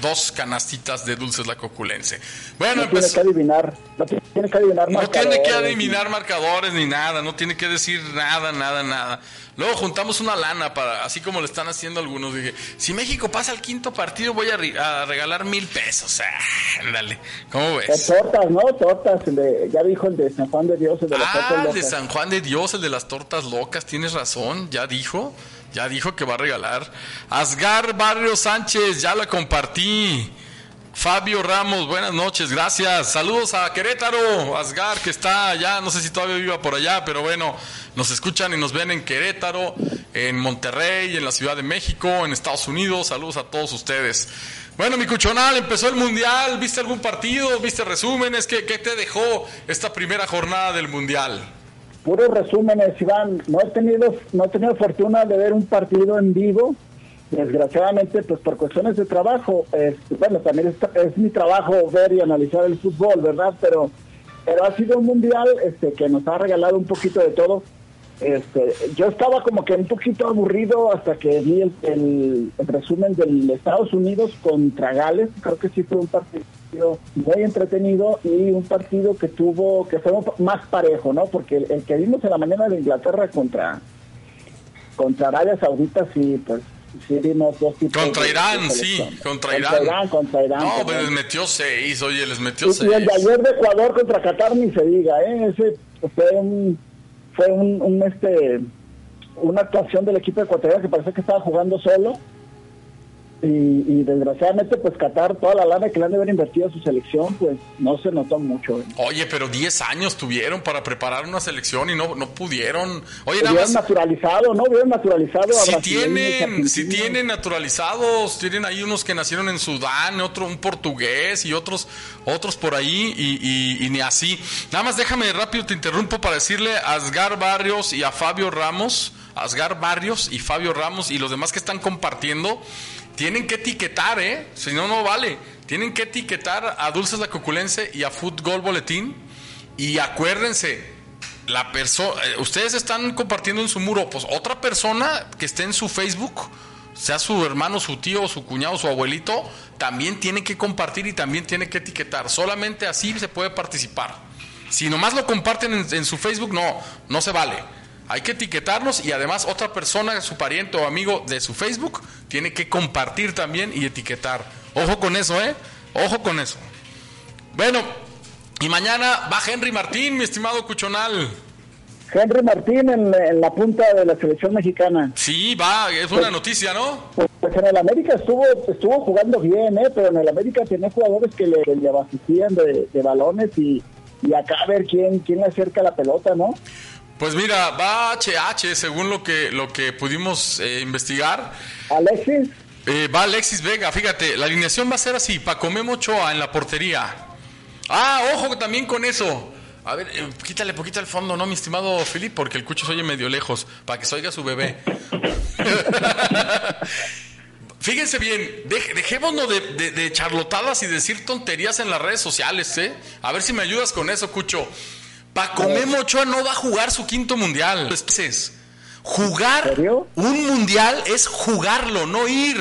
dos canastitas de Dulces la Coculense. Bueno, No tiene pues... que adivinar. No tiene que adivinar No tiene que marcadores. adivinar marcadores ni nada, no tiene que decir nada, nada, nada. Luego juntamos una lana para, así como le están haciendo algunos. Dije, si México pasa al quinto partido, voy a, ri- a regalar mil pesos. Ah, ándale, ¿cómo ves? tortas, ¿no? Tortas. el de- ya dijo el de San Juan de Dios, el de las Ah, tortas el de locas. San Juan de Dios, el de las tortas locas, tienes razón, ya dijo, ya dijo que va a regalar. Asgar Barrio Sánchez, ya la compartí. Fabio Ramos, buenas noches, gracias. Saludos a Querétaro, Asgar, que está allá, no sé si todavía viva por allá, pero bueno, nos escuchan y nos ven en Querétaro, en Monterrey, en la Ciudad de México, en Estados Unidos. Saludos a todos ustedes. Bueno, mi cuchonal, empezó el Mundial, ¿viste algún partido? ¿Viste resúmenes? ¿Qué, qué te dejó esta primera jornada del Mundial? Puros resúmenes, Iván. No he tenido, no he tenido fortuna de ver un partido en vivo. Desgraciadamente, pues por cuestiones de trabajo, bueno, también es, es mi trabajo ver y analizar el fútbol, ¿verdad? Pero, pero ha sido un mundial este, que nos ha regalado un poquito de todo. Este, yo estaba como que un poquito aburrido hasta que vi el, el- el resumen del Estados Unidos contra Gales. Creo que sí fue un partido muy entretenido y un partido que tuvo, que fue más parejo, ¿no? Porque el, el que vimos en la mañana de Inglaterra contra, contra Arabia Saudita, sí, pues sí vimos dos tipos Contra Irán, sí, contra Irán. Contra Irán, contra Irán. No, pues les Irán. metió seis, oye, les metió Y, seis. y el de ayer de Ecuador contra Qatar ni se diga, ¿eh? Ese fue un, fue un, un, este, una actuación del equipo ecuatoriano que parecía que estaba jugando solo. Y, y desgraciadamente, pues Qatar, toda la lana que le han de haber invertido a su selección, pues no se notó mucho. ¿eh? Oye, pero 10 años tuvieron para preparar una selección y no, no pudieron. Oye, nada más. naturalizado, ¿no? Hubieran naturalizado a Si tienen, si tienen naturalizados, tienen ahí unos que nacieron en Sudán, otro un portugués y otros, otros por ahí y, y- y ni así. Nada más déjame rápido te interrumpo para decirle a Asgar Barrios y a Fabio Ramos, Asgar Barrios y Fabio Ramos y los demás que están compartiendo, tienen que etiquetar, ¿eh? Si no, no vale. Tienen que etiquetar a Dulces la Coculense y a Fútbol Boletín. Y acuérdense, la persona, ustedes están compartiendo en su muro, pues otra persona que esté en su Facebook, sea su hermano, su tío, su cuñado, su abuelito, también tiene que compartir y también tiene que etiquetar. Solamente así se puede participar. Si nomás lo comparten en, en su Facebook, no, no se vale. Hay que etiquetarlos y además otra persona, su pariente o amigo de su Facebook, tiene que compartir también y etiquetar. Ojo con eso, ¿eh? Ojo con eso. Bueno, y mañana va Henry Martín, mi estimado Cuchonal. Henry Martín en, en la punta de la selección mexicana. Sí, va, es una noticia, ¿no? Pues en el América estuvo estuvo jugando bien, ¿eh? pero en el América tenía jugadores que le, le abastecían de, de balones y, y acá a ver quién quién le acerca la pelota, ¿no? Pues mira, va HH, según lo que, lo que pudimos eh, investigar. Alexis. Eh, va Alexis Vega, fíjate, la alineación va a ser así, Paco Memo Ochoa en la portería. Ah, ojo también con eso. A ver, eh, quítale poquito al fondo, ¿no, mi estimado Philip? Porque el cucho se oye medio lejos, para que se oiga su bebé. Fíjense bien, dej- dejémonos de, de- de charlotadas y decir tonterías en las redes sociales, ¿eh? A ver si me ayudas con eso, Cucho. Paco Memo Ochoa no va a jugar su quinto mundial. Jugar un mundial es jugarlo, no ir.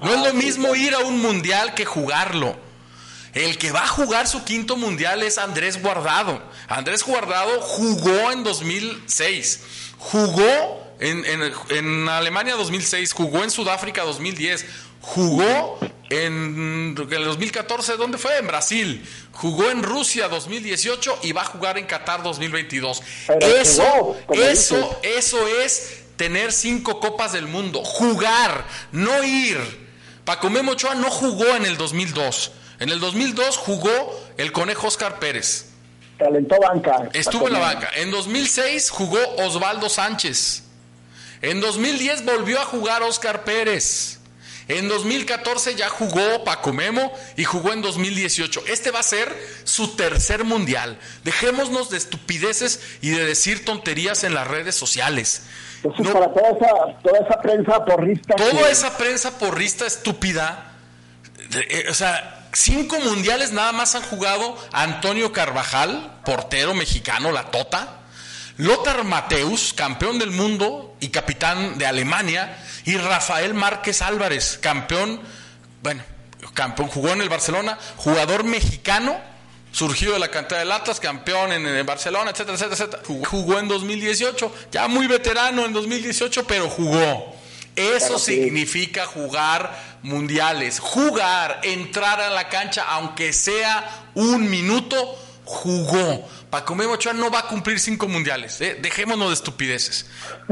No es lo mismo ir a un mundial que jugarlo. El que va a jugar su quinto mundial es Andrés Guardado. Andrés Guardado jugó en 2006, jugó en, en- en Alemania 2006, jugó en Sudáfrica 2010, jugó en, el 2014, ¿dónde fue? En Brasil. Jugó en Rusia 2018 y va a jugar en Qatar 2022. eso, eso, eso es tener cinco copas del mundo. Jugar, no ir. Paco Memo Ochoa no jugó en el 2002. En el 2002 jugó el conejo Oscar Pérez. Calentó banca. Estuvo en la banca. En 2006 jugó Osvaldo Sánchez. En 2010 volvió a jugar Oscar Pérez. En 2014 ya jugó Paco Memo y jugó en 2018. Este va a ser su tercer mundial. Dejémonos de estupideces y de decir tonterías en las redes sociales. Para toda esa, toda esa prensa porrista. Toda esa prensa porrista estúpida. Eh, o sea, cinco mundiales nada más han jugado Antonio Carvajal, portero mexicano, la Tota. Lothar Mateus, campeón del mundo y capitán de Alemania y Rafael Márquez Álvarez, campeón, bueno, campeón, jugó en el Barcelona, jugador mexicano, surgido de la cantera del Atlas, campeón en, Barcelona, etcétera, etcétera, etcétera. Jugó, en 2018, ya muy veterano en 2018, pero jugó. Eso significa jugar mundiales, jugar, entrar a la cancha, aunque sea un minuto, jugó. Paco Memo Ochoa no va a cumplir cinco mundiales, ¿eh? dejémonos de estupideces.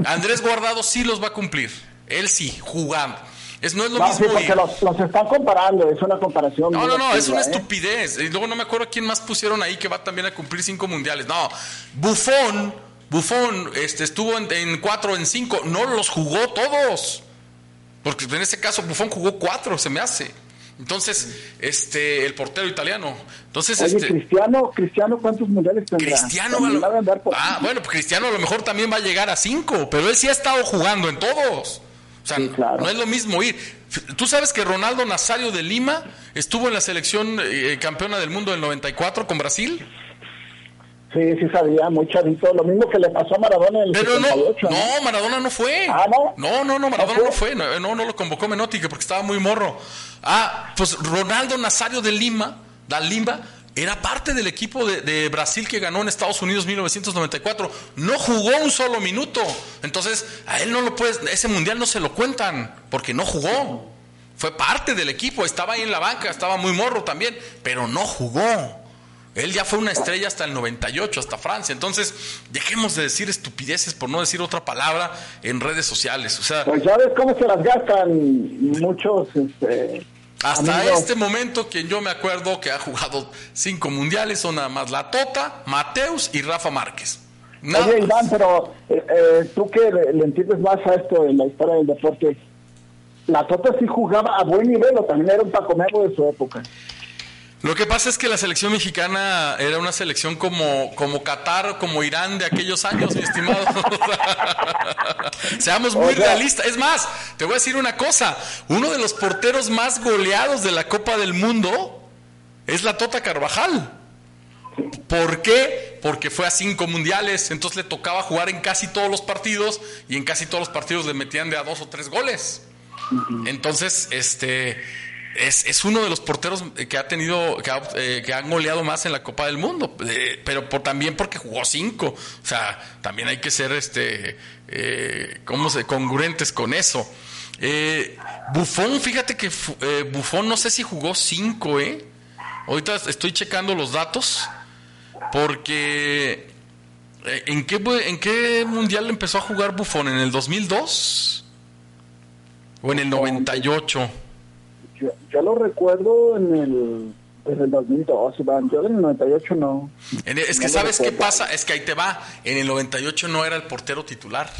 Andrés Guardado sí los va a cumplir. Él sí, jugando. Es, no es lo mismo. porque los, están comparando, es una comparación. No, no, no, es una ¿eh? estupidez. Y luego no me acuerdo quién más pusieron ahí que va también a cumplir cinco mundiales. No, Bufón, Bufón este, estuvo en, en cuatro, en cinco, no los jugó todos. Porque en ese caso Bufón jugó cuatro, se me hace. Entonces, este, el portero italiano. Entonces, este, Cristiano, Cristiano, ¿cuántos mundiales tendrá? Cristiano, ah, bueno, pues Cristiano a lo mejor también va a llegar a cinco, pero él sí ha estado jugando en todos. O sea, no es lo mismo ir. Tú sabes que Ronaldo Nazario de Lima estuvo en la selección eh, campeona del mundo del 94 con Brasil. Sí, sí sabía, muy chavito. Lo mismo que le pasó a Maradona en el Pero no, no, Maradona no fue. Ah, no. No, no, no, Maradona no fue. No, no, lo convocó Menotti porque estaba muy morro. Ah, pues Ronaldo Nazario de Lima, da Lima, era parte del equipo de, Brasil que ganó en Estados Unidos 1994. No jugó un solo minuto. Entonces, a él no lo puedes, ese mundial no se lo cuentan, porque no jugó. Fue parte del equipo, estaba ahí en la banca, estaba muy morro también, pero no jugó. Él ya fue una estrella hasta el 98, hasta Francia. Entonces, dejemos de decir estupideces, por no decir otra palabra, en redes sociales. O sea, pues ya ves cómo se las gastan muchos. Este, hasta este momento, quien yo me acuerdo que ha jugado cinco mundiales son nada más la Tota, Mateus y Rafa Márquez. Oye, Iván, pero eh, eh, tú que le, entiendes más a esto en la historia del deporte, la Tota sí jugaba a buen nivel o también era un Paco de su época. Lo que pasa es que la selección mexicana era una selección como, como Qatar, como Irán de aquellos años, mi estimado. Seamos muy realistas. Es más, te voy a decir una cosa. Uno de los porteros más goleados de la Copa del Mundo es la Tota Carvajal. ¿Por qué? Porque fue a cinco mundiales, entonces le tocaba jugar en casi todos los partidos y en casi todos los partidos le metían de a dos o tres goles. Entonces, este es, uno de los porteros que ha tenido, que, eh, que han goleado más en la Copa del Mundo, eh, pero por, también porque jugó cinco. O sea, también hay que ser, este, eh, ¿cómo se, congruentes con eso. Bufón, fíjate que Bufón no sé si jugó cinco, ¿eh? Ahorita estoy checando los datos porque ¿en qué, ¿en qué mundial empezó a jugar Bufón? ¿En el 2002? ¿O en el 98? Yo, lo recuerdo en el, en el 2002, Iván. Yo en el 98 no. es que sabes qué pasa, es que ahí te va. En el 98 no era el portero titular.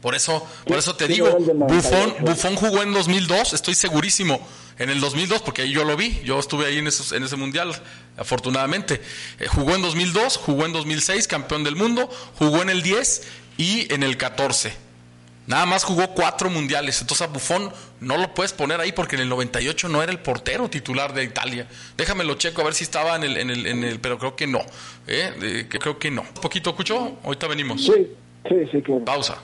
Por eso, por eso te digo, Buffon, Buffon jugó en 2002, estoy segurísimo, en el 2002, porque ahí yo lo vi, yo estuve ahí en, esos, en ese mundial, afortunadamente. Eh, jugó en 2002, jugó en 2006, campeón del mundo, jugó en el 10 y en el 14. Nada más jugó cuatro mundiales. Entonces a Buffon no lo puedes poner ahí porque en el 98 no era el portero titular de Italia. Déjamelo checo a ver si estaba en el, en el, en el pero creo que no. ¿eh? creo que no. Un poquito, ¿escuchó? Ahorita venimos. Sí, sí, sí. Pausa.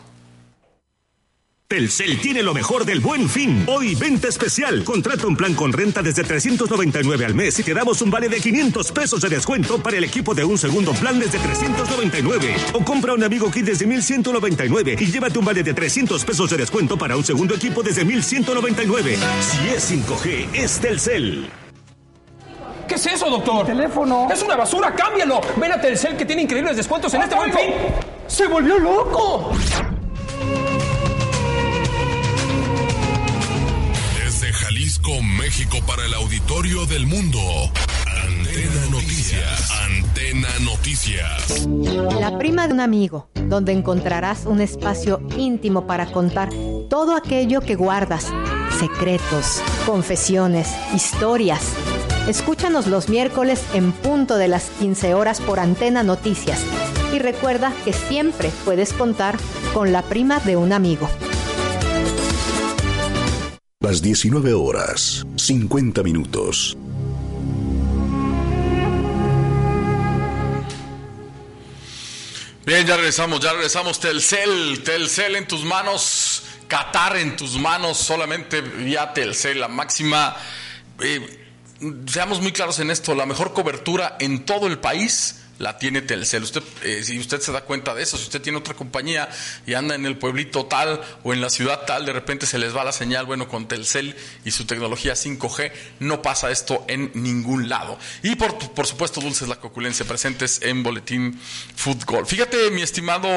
Telcel tiene lo mejor del buen fin. Hoy, venta especial. Contrata un plan con renta desde 399 al mes y te damos un vale de 500 pesos de descuento para el equipo de un segundo plan desde 399. O compra un amigo kit desde 1199 y llévate un vale de 300 pesos de descuento para un segundo equipo desde 1199. Si es 5G, es Telcel. ¿Qué es eso, doctor? teléfono. Es una basura, cámbialo. Ven a Telcel que tiene increíbles descuentos en este buen fin. Se volvió loco. México, para el auditorio del mundo. Antena Noticias. Antena Noticias. La prima de un amigo, donde encontrarás un espacio íntimo para contar todo aquello que guardas, secretos, confesiones, historias. Escúchanos los miércoles en punto de las 15 horas por Antena Noticias. Y recuerda que siempre puedes contar con la prima de un amigo. Las 19 horas, 50 minutos. Bien, ya regresamos, ya regresamos. Telcel, Telcel en tus manos, Qatar en tus manos, solamente vía Telcel, la máxima. eh, seamos muy claros en esto, la mejor cobertura en todo el país la tiene Telcel. Usted, eh, si usted se da cuenta de eso, si usted tiene otra compañía y anda en el pueblito tal o en la ciudad tal, de repente se les va la señal, bueno, con Telcel y su tecnología 5G, no pasa esto en ningún lado. Y por, por supuesto, Dulces La Coculencia, presentes en Boletín Fútbol. Fíjate, mi estimado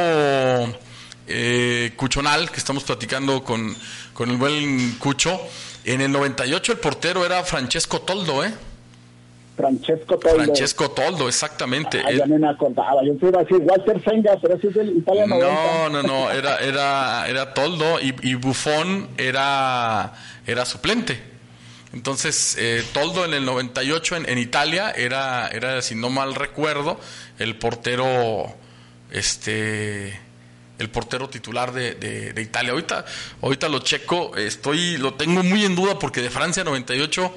eh, Cuchonal, que estamos platicando con, con el buen Cucho, en el 98 el portero era Francesco Toldo, ¿eh? Francesco Toldo. Francesco Toldo, exactamente. Ah, ya no me acordaba. Yo te iba a decir Walter Senga, pero ese es del Italia 90. No, no, no, era, era, era Toldo y, y Buffon era, era suplente. Entonces, eh, Toldo en el 98 en, en Italia era, era, si no mal recuerdo, el portero, este, el portero titular de, de- de Italia. Ahorita, ahorita lo checo, estoy, lo tengo muy en duda porque de Francia 98,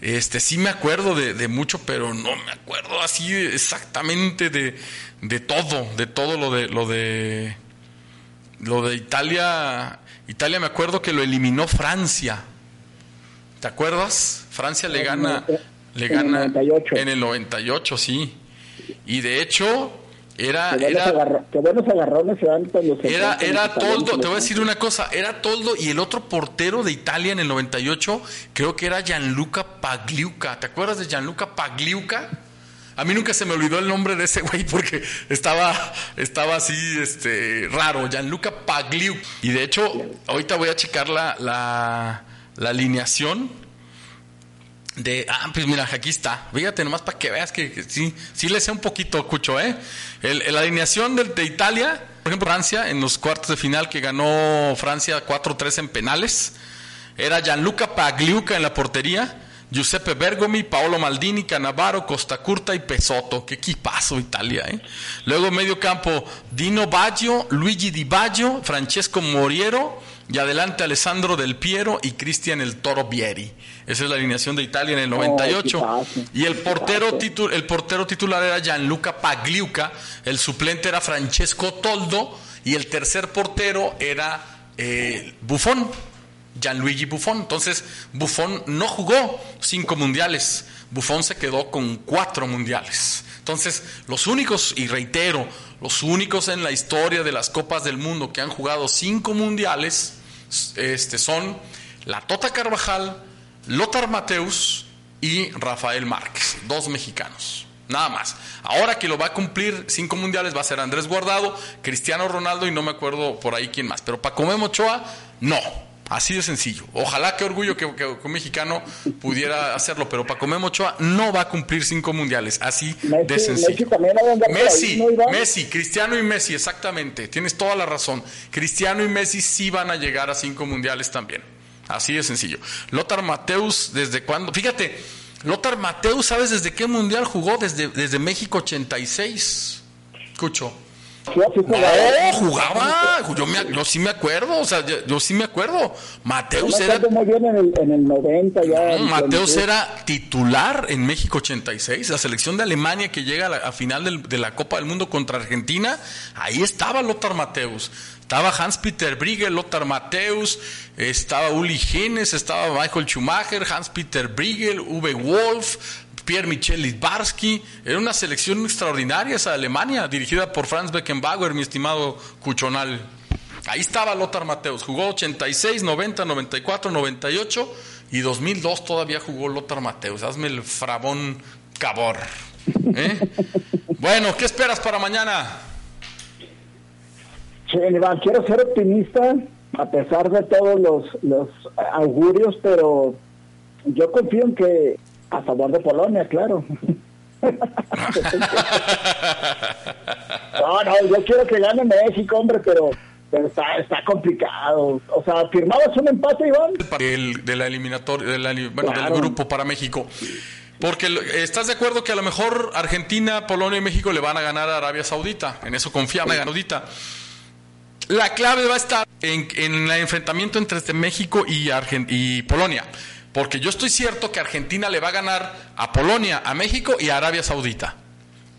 este, sí me acuerdo de, de mucho, pero no me acuerdo así exactamente de, de todo, de todo lo de, lo de, lo de Italia. Italia me acuerdo que lo eliminó Francia. ¿Te acuerdas? Francia le gana, le gana 98. en el 98, sí. Y de hecho era, era, buenos agarrones se dan cuando se era, era Toldo, te voy a decir una cosa, era Toldo y el otro portero de Italia en el 98, creo que era Gianluca Pagliuca. ¿Te acuerdas de Gianluca Pagliuca? A mí nunca se me olvidó el nombre de ese güey porque estaba, estaba así, este, raro, Gianluca Pagliuca. Y de hecho, ahorita voy a checar la, la, la alineación de, ah, pues mira, aquí está. Fíjate nomás para que veas que, sí, sí le sé un poquito, Cucho, ¿eh? La alineación de, Italia, por ejemplo, Francia, en los cuartos de final que ganó Francia 4-3 en penales, era Gianluca Pagliuca en la portería, Giuseppe Bergomi, Paolo Maldini, Canavaro, Costa Curta y Pesotto. Qué equipazo Italia, ¿eh? Luego medio campo, Dino Baggio, Luigi Di Baggio, Francesco Moriero y adelante Alessandro Del Piero y Cristian El Toro Vieri. Esa es la alineación de Italia en el 98. equipazo, y el portero, titu- el portero titular era Gianluca Pagliuca, el suplente era Francesco Toldo y el tercer portero era eh, Buffon. Gianluigi Buffon. Entonces, Buffon no jugó cinco mundiales. Buffon se quedó con cuatro mundiales. Entonces, los únicos, y reitero, los únicos en la historia de las Copas del Mundo que han jugado cinco mundiales este, son la Tota Carvajal, Lothar Mateus y Rafael Márquez, dos mexicanos. Nada más. Ahora que lo va a cumplir cinco mundiales va a ser Andrés Guardado, Cristiano Ronaldo y no me acuerdo por ahí quién más. Pero Paco Memo Ochoa, no. Así de sencillo. Ojalá que orgullo que, que- que un mexicano pudiera hacerlo, pero Paco Memo Ochoa no va a cumplir cinco mundiales. Así de Messi, sencillo. ahí, Messi. Messi, Cristiano y Messi, exactamente. Tienes toda la razón. Cristiano y Messi sí van a llegar a cinco mundiales también. Así de sencillo. Lothar Mateus, ¿desde cuándo? Fíjate, Lothar Mateus, ¿sabes desde qué mundial jugó? Desde, desde México 86. Escucho. No, jugaba. Yo, me- yo sí me acuerdo, o sea, yo, yo sí me acuerdo. Mateus era acuerdo muy bien en el, en el 90 ya. no, Mateus era titular en México 86, la selección de Alemania que llega a la a final del- de la Copa del Mundo contra Argentina, ahí estaba Lothar Mateus. Estaba Hans-Peter Briegel, Lothar Matthäus, estaba Uli Genes, estaba Michael Schumacher, Hans-Peter Briegel, Uwe Wolf, Pierre-Michel Litbarski. Era una selección extraordinaria esa Alemania, dirigida por Franz Beckenbauer, mi estimado Cuchonal. Ahí estaba Lothar Mateus, jugó 86, 90, 94, 98 y 2002 todavía jugó Lothar Mateus. Hazme el frabón cabor. ¿eh? bueno, ¿qué esperas para mañana? Sí, Iván, quiero ser optimista a pesar de todos los, los augurios, pero yo confío en que a favor de Polonia, claro. no, no, yo quiero que gane México, hombre, pero pero está, está complicado. O sea, ¿firmabas un empate, Iván? El, de la eliminatoria, bueno, del grupo para México. Porque estás de acuerdo que a lo mejor Argentina, Polonia y México le van a ganar a Arabia Saudita. En eso confiamos, Saudita. La clave va a estar en, el enfrentamiento entre México y, y Polonia. Porque yo estoy cierto que Argentina le va a ganar a Polonia, a México y a Arabia Saudita.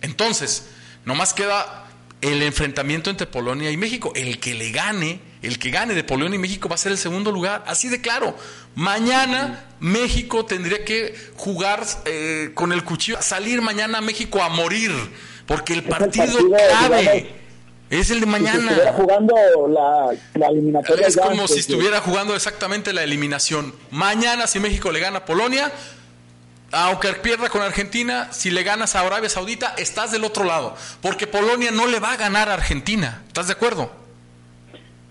Entonces, nomás queda el enfrentamiento entre Polonia y México. El que le gane, el que gane de Polonia y México va a ser el segundo lugar. Así de claro. Mañana México tendría que jugar eh, con el cuchillo, salir mañana a México a morir, porque el partido, clave es el de mañana. estuviera jugando la, eliminatoria. Es como si estuviera jugando exactamente la eliminación. Mañana, si México le gana a Polonia, aunque pierda con Argentina, si le ganas a Arabia Saudita, estás del otro lado. Porque Polonia no le va a ganar a Argentina. ¿Estás de acuerdo?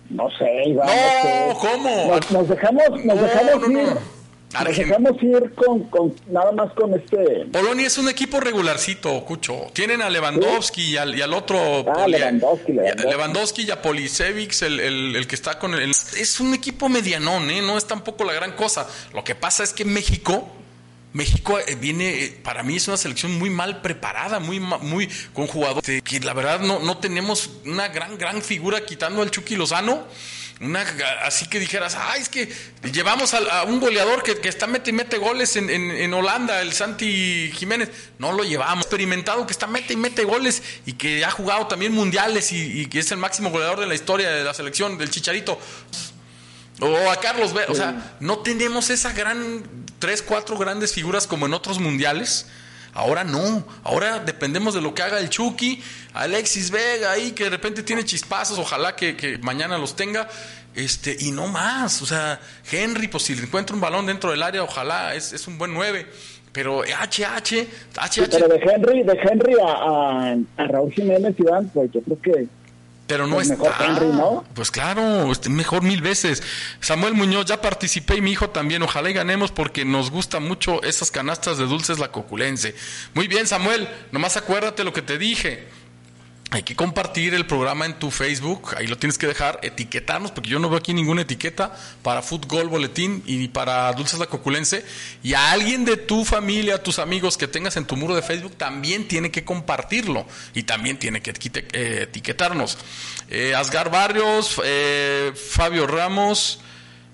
No sé, Iván. No, ¿cómo? Nos, dejamos, nos dejamos ir. Nos dejamos ir con, con, nada más con este. Polonia es un equipo regularcito, Cucho. Tienen a Lewandowski y, al, y, al, otro. Ah, Lewandowski, Lewandowski. y a Policevic, el, el, el, que está con el. Es un equipo medianón, ¿eh? No es tampoco la gran cosa. Lo que pasa es que México México eh, viene, eh, para mí es una selección muy mal preparada, muy, muy con jugadores que la verdad no, no tenemos una gran, gran figura quitando al Chucky Lozano. Una, así que dijeras, ay, es que llevamos a, un goleador que, está mete y mete goles en, en, Holanda, el Santi Jiménez. No lo llevamos. Experimentado que está mete y mete goles y que ha jugado también mundiales y, y que es el máximo goleador de la historia de la selección del Chicharito. O a Carlos Vela. O sea, no tenemos esa gran, tres, cuatro grandes figuras como en otros mundiales. Ahora no, ahora dependemos de lo que haga el Chucky, Alexis Vega ahí que de repente tiene chispazos, ojalá que, mañana los tenga, este, y no más, o sea, Henry, pues si le encuentra un balón dentro del área, ojalá, es, es un buen nueve, pero HH, HH. pero de Henry, de Henry a, a, Raúl Jiménez, Iván, pues yo creo que pero no es mejor ¿no? Pues claro, este, mejor mil veces. Samuel Muñoz, ya participé y mi hijo también. Ojalá y ganemos porque nos gusta mucho esas canastas de dulces la coculense. Muy bien, Samuel, nomás acuérdate lo que te dije hay que compartir el programa en tu Facebook, ahí lo tienes que dejar, etiquetarnos, porque yo no veo aquí ninguna etiqueta para Fútbol Boletín y para Dulces la Coculense. Y a alguien de tu familia, a tus amigos que tengas en tu muro de Facebook, también tiene que compartirlo y también tiene que eh, etiquetarnos. Eh, Asgar Barrios, eh, Fabio Ramos.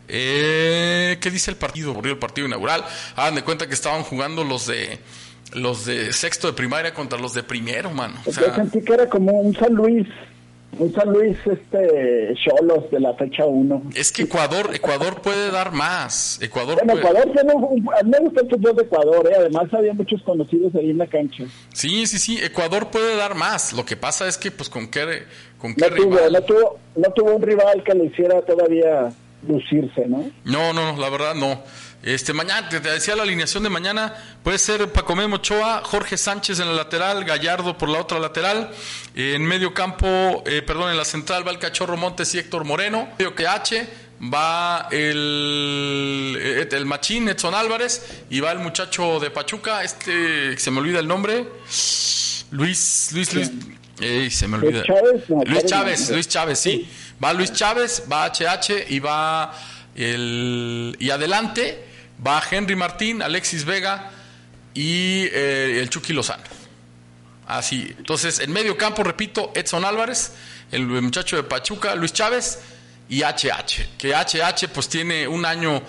¿Qué dice el partido? El partido inaugural. Hagan de cuenta que estaban jugando los de los de sexto de primaria contra los de primero, mano. Yo sentí que era como un San Luis, un San Luis este Cholos de la fecha 1. Es que Ecuador, Ecuador puede dar más. Ecuador bueno, Ecuador tiene a mí me gusta el fútbol de Ecuador, ¿eh? además había muchos conocidos ahí en la cancha. Sí, sí, sí, Ecuador puede dar más. Lo que pasa es que pues con qué con qué no rival. Tuvo, no tuvo, no tuvo un rival que le hiciera todavía lucirse, ¿no? No, no, la verdad no. Este, mañana, te decía la alineación de mañana, puede ser Paco Memo Ochoa, Jorge Sánchez en la lateral, Gallardo por la otra lateral, en medio campo, eh, perdón, en la central va el Cachorro Montes y Héctor Moreno, medio que H, va el, eh, el Machín, Edson Álvarez, y va el muchacho de Pachuca, este, se me olvida el nombre, Luis, Luis, Luis, se me olvida. Luis Chávez, Luis Chávez, sí. Va Luis Chávez, va HH y va el, y adelante va Henry Martín, Alexis Vega y eh, el Chucky Lozano. Así, entonces en medio campo, repito, Edson Álvarez, el muchacho de Pachuca, Luis Chávez y HH, que HH pues tiene un año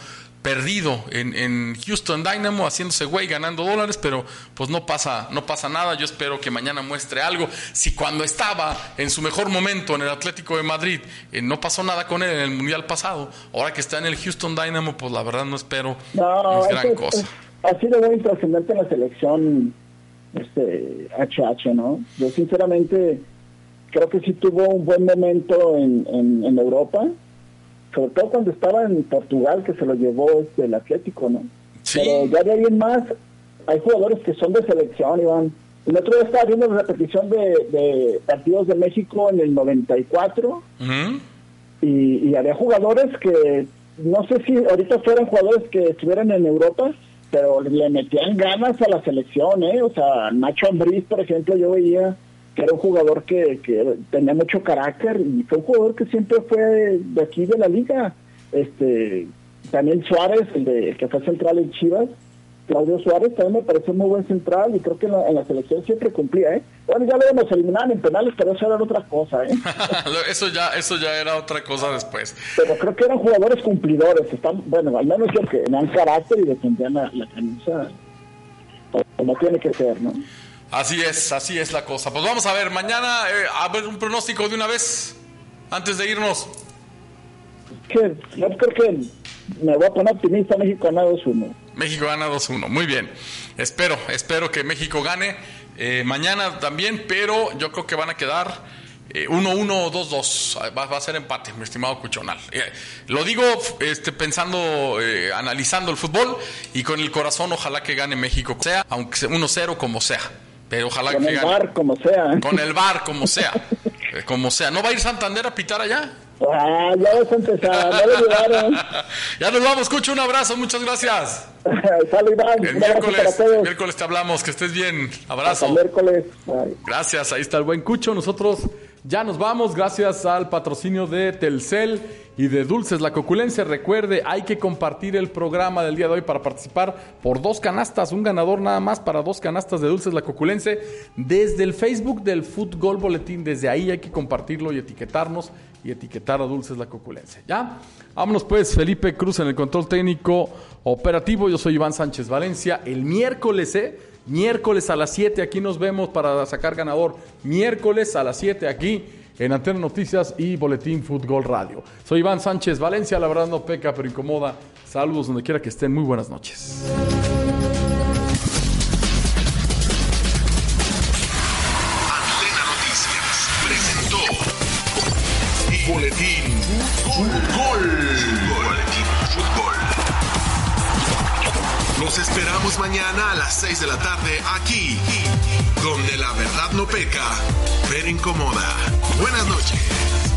perdido en, en, Houston Dynamo, haciéndose güey, ganando dólares, pero pues no pasa, no pasa nada. Yo espero que mañana muestre algo. Si cuando estaba en su mejor momento en el Atlético de Madrid eh, no pasó nada con él en el Mundial pasado, ahora que está en el Houston Dynamo, pues la verdad no espero no, gran cosa. ha sido muy trascendente en la selección este HH, ¿no? Yo sinceramente creo que sí tuvo un buen momento en, en Europa sobre todo cuando estaba en Portugal, que se lo llevó este, el Atlético, ¿no? Sí. Pero ya de alguien más, hay jugadores que son de selección, Iván. El otro día estaba viendo la repetición de, partidos de México en el 94 y, y había jugadores que, no sé si ahorita fueran jugadores que estuvieran en Europa, pero le metían ganas a la selección, ¿eh? O sea, Nacho Ambriz, por ejemplo, yo veía que era un jugador que, que tenía mucho carácter y fue un jugador que siempre fue de aquí de la liga. Este, también Suárez, el, de, que fue central en Chivas, Claudio Suárez también me pareció muy buen central y creo que en la, selección siempre cumplía, ¿eh? Bueno, ya lo hemos eliminado en penales, pero eso era otra cosa, ¿eh? eso ya eso ya era otra cosa después. Pero creo que eran jugadores cumplidores, están, bueno, al menos yo que tenían carácter y defendían la, la camisa como tiene que ser, ¿no? Así es, así es la cosa. Pues vamos a ver, mañana, eh, a ver un pronóstico de una vez, antes de irnos. Que, yo creo que me voy a poner optimista, México gana 2-1. México gana 2-1, muy bien. Espero, espero que México gane eh, mañana también, pero yo creo que van a quedar 1-1 o 2-2. Va, a ser empate, mi estimado Cuchonal. Eh, lo digo este, pensando, analizando el fútbol y con el corazón, ojalá que gane México, sea, aunque sea 1-0 como sea. Pero ojalá Con que el bar, como sea. Con el bar, como sea. Eh, como sea. ¿No va a ir Santander a pitar allá? Ah, ya vas a empezar, llevaron. ya nos vamos, Cucho, un abrazo, muchas gracias. Salud, Iván. El miércoles, el miércoles te hablamos, que estés bien. Abrazo. Hasta miércoles. Gracias, ahí está el buen Cucho. Nosotros ya nos vamos, gracias al patrocinio de Telcel y de Dulces La Coculencia. Recuerde, hay que compartir el programa del día de hoy para participar por dos canastas, un ganador nada más para dos canastas de Dulces La Coculense desde el Facebook del Fútbol Boletín. Desde ahí hay que compartirlo y etiquetarnos y etiquetar a Dulces La Coculense. ¿Ya? Vámonos pues, Felipe Cruz en el control técnico operativo. Yo soy Iván Sánchez Valencia. El miércoles, ¿eh? Miércoles a las 7 aquí nos vemos para sacar ganador. Miércoles a las 7 aquí en Antena Noticias y Boletín Fútbol Radio. Soy Iván Sánchez Valencia, la verdad no peca, pero incomoda. Saludos donde quiera que estén. Muy buenas noches. Antena Noticias presentó Boletín Fútbol. Esperamos mañana a las 6 de la tarde aquí, donde la verdad no peca, pero incomoda. Buenas noches.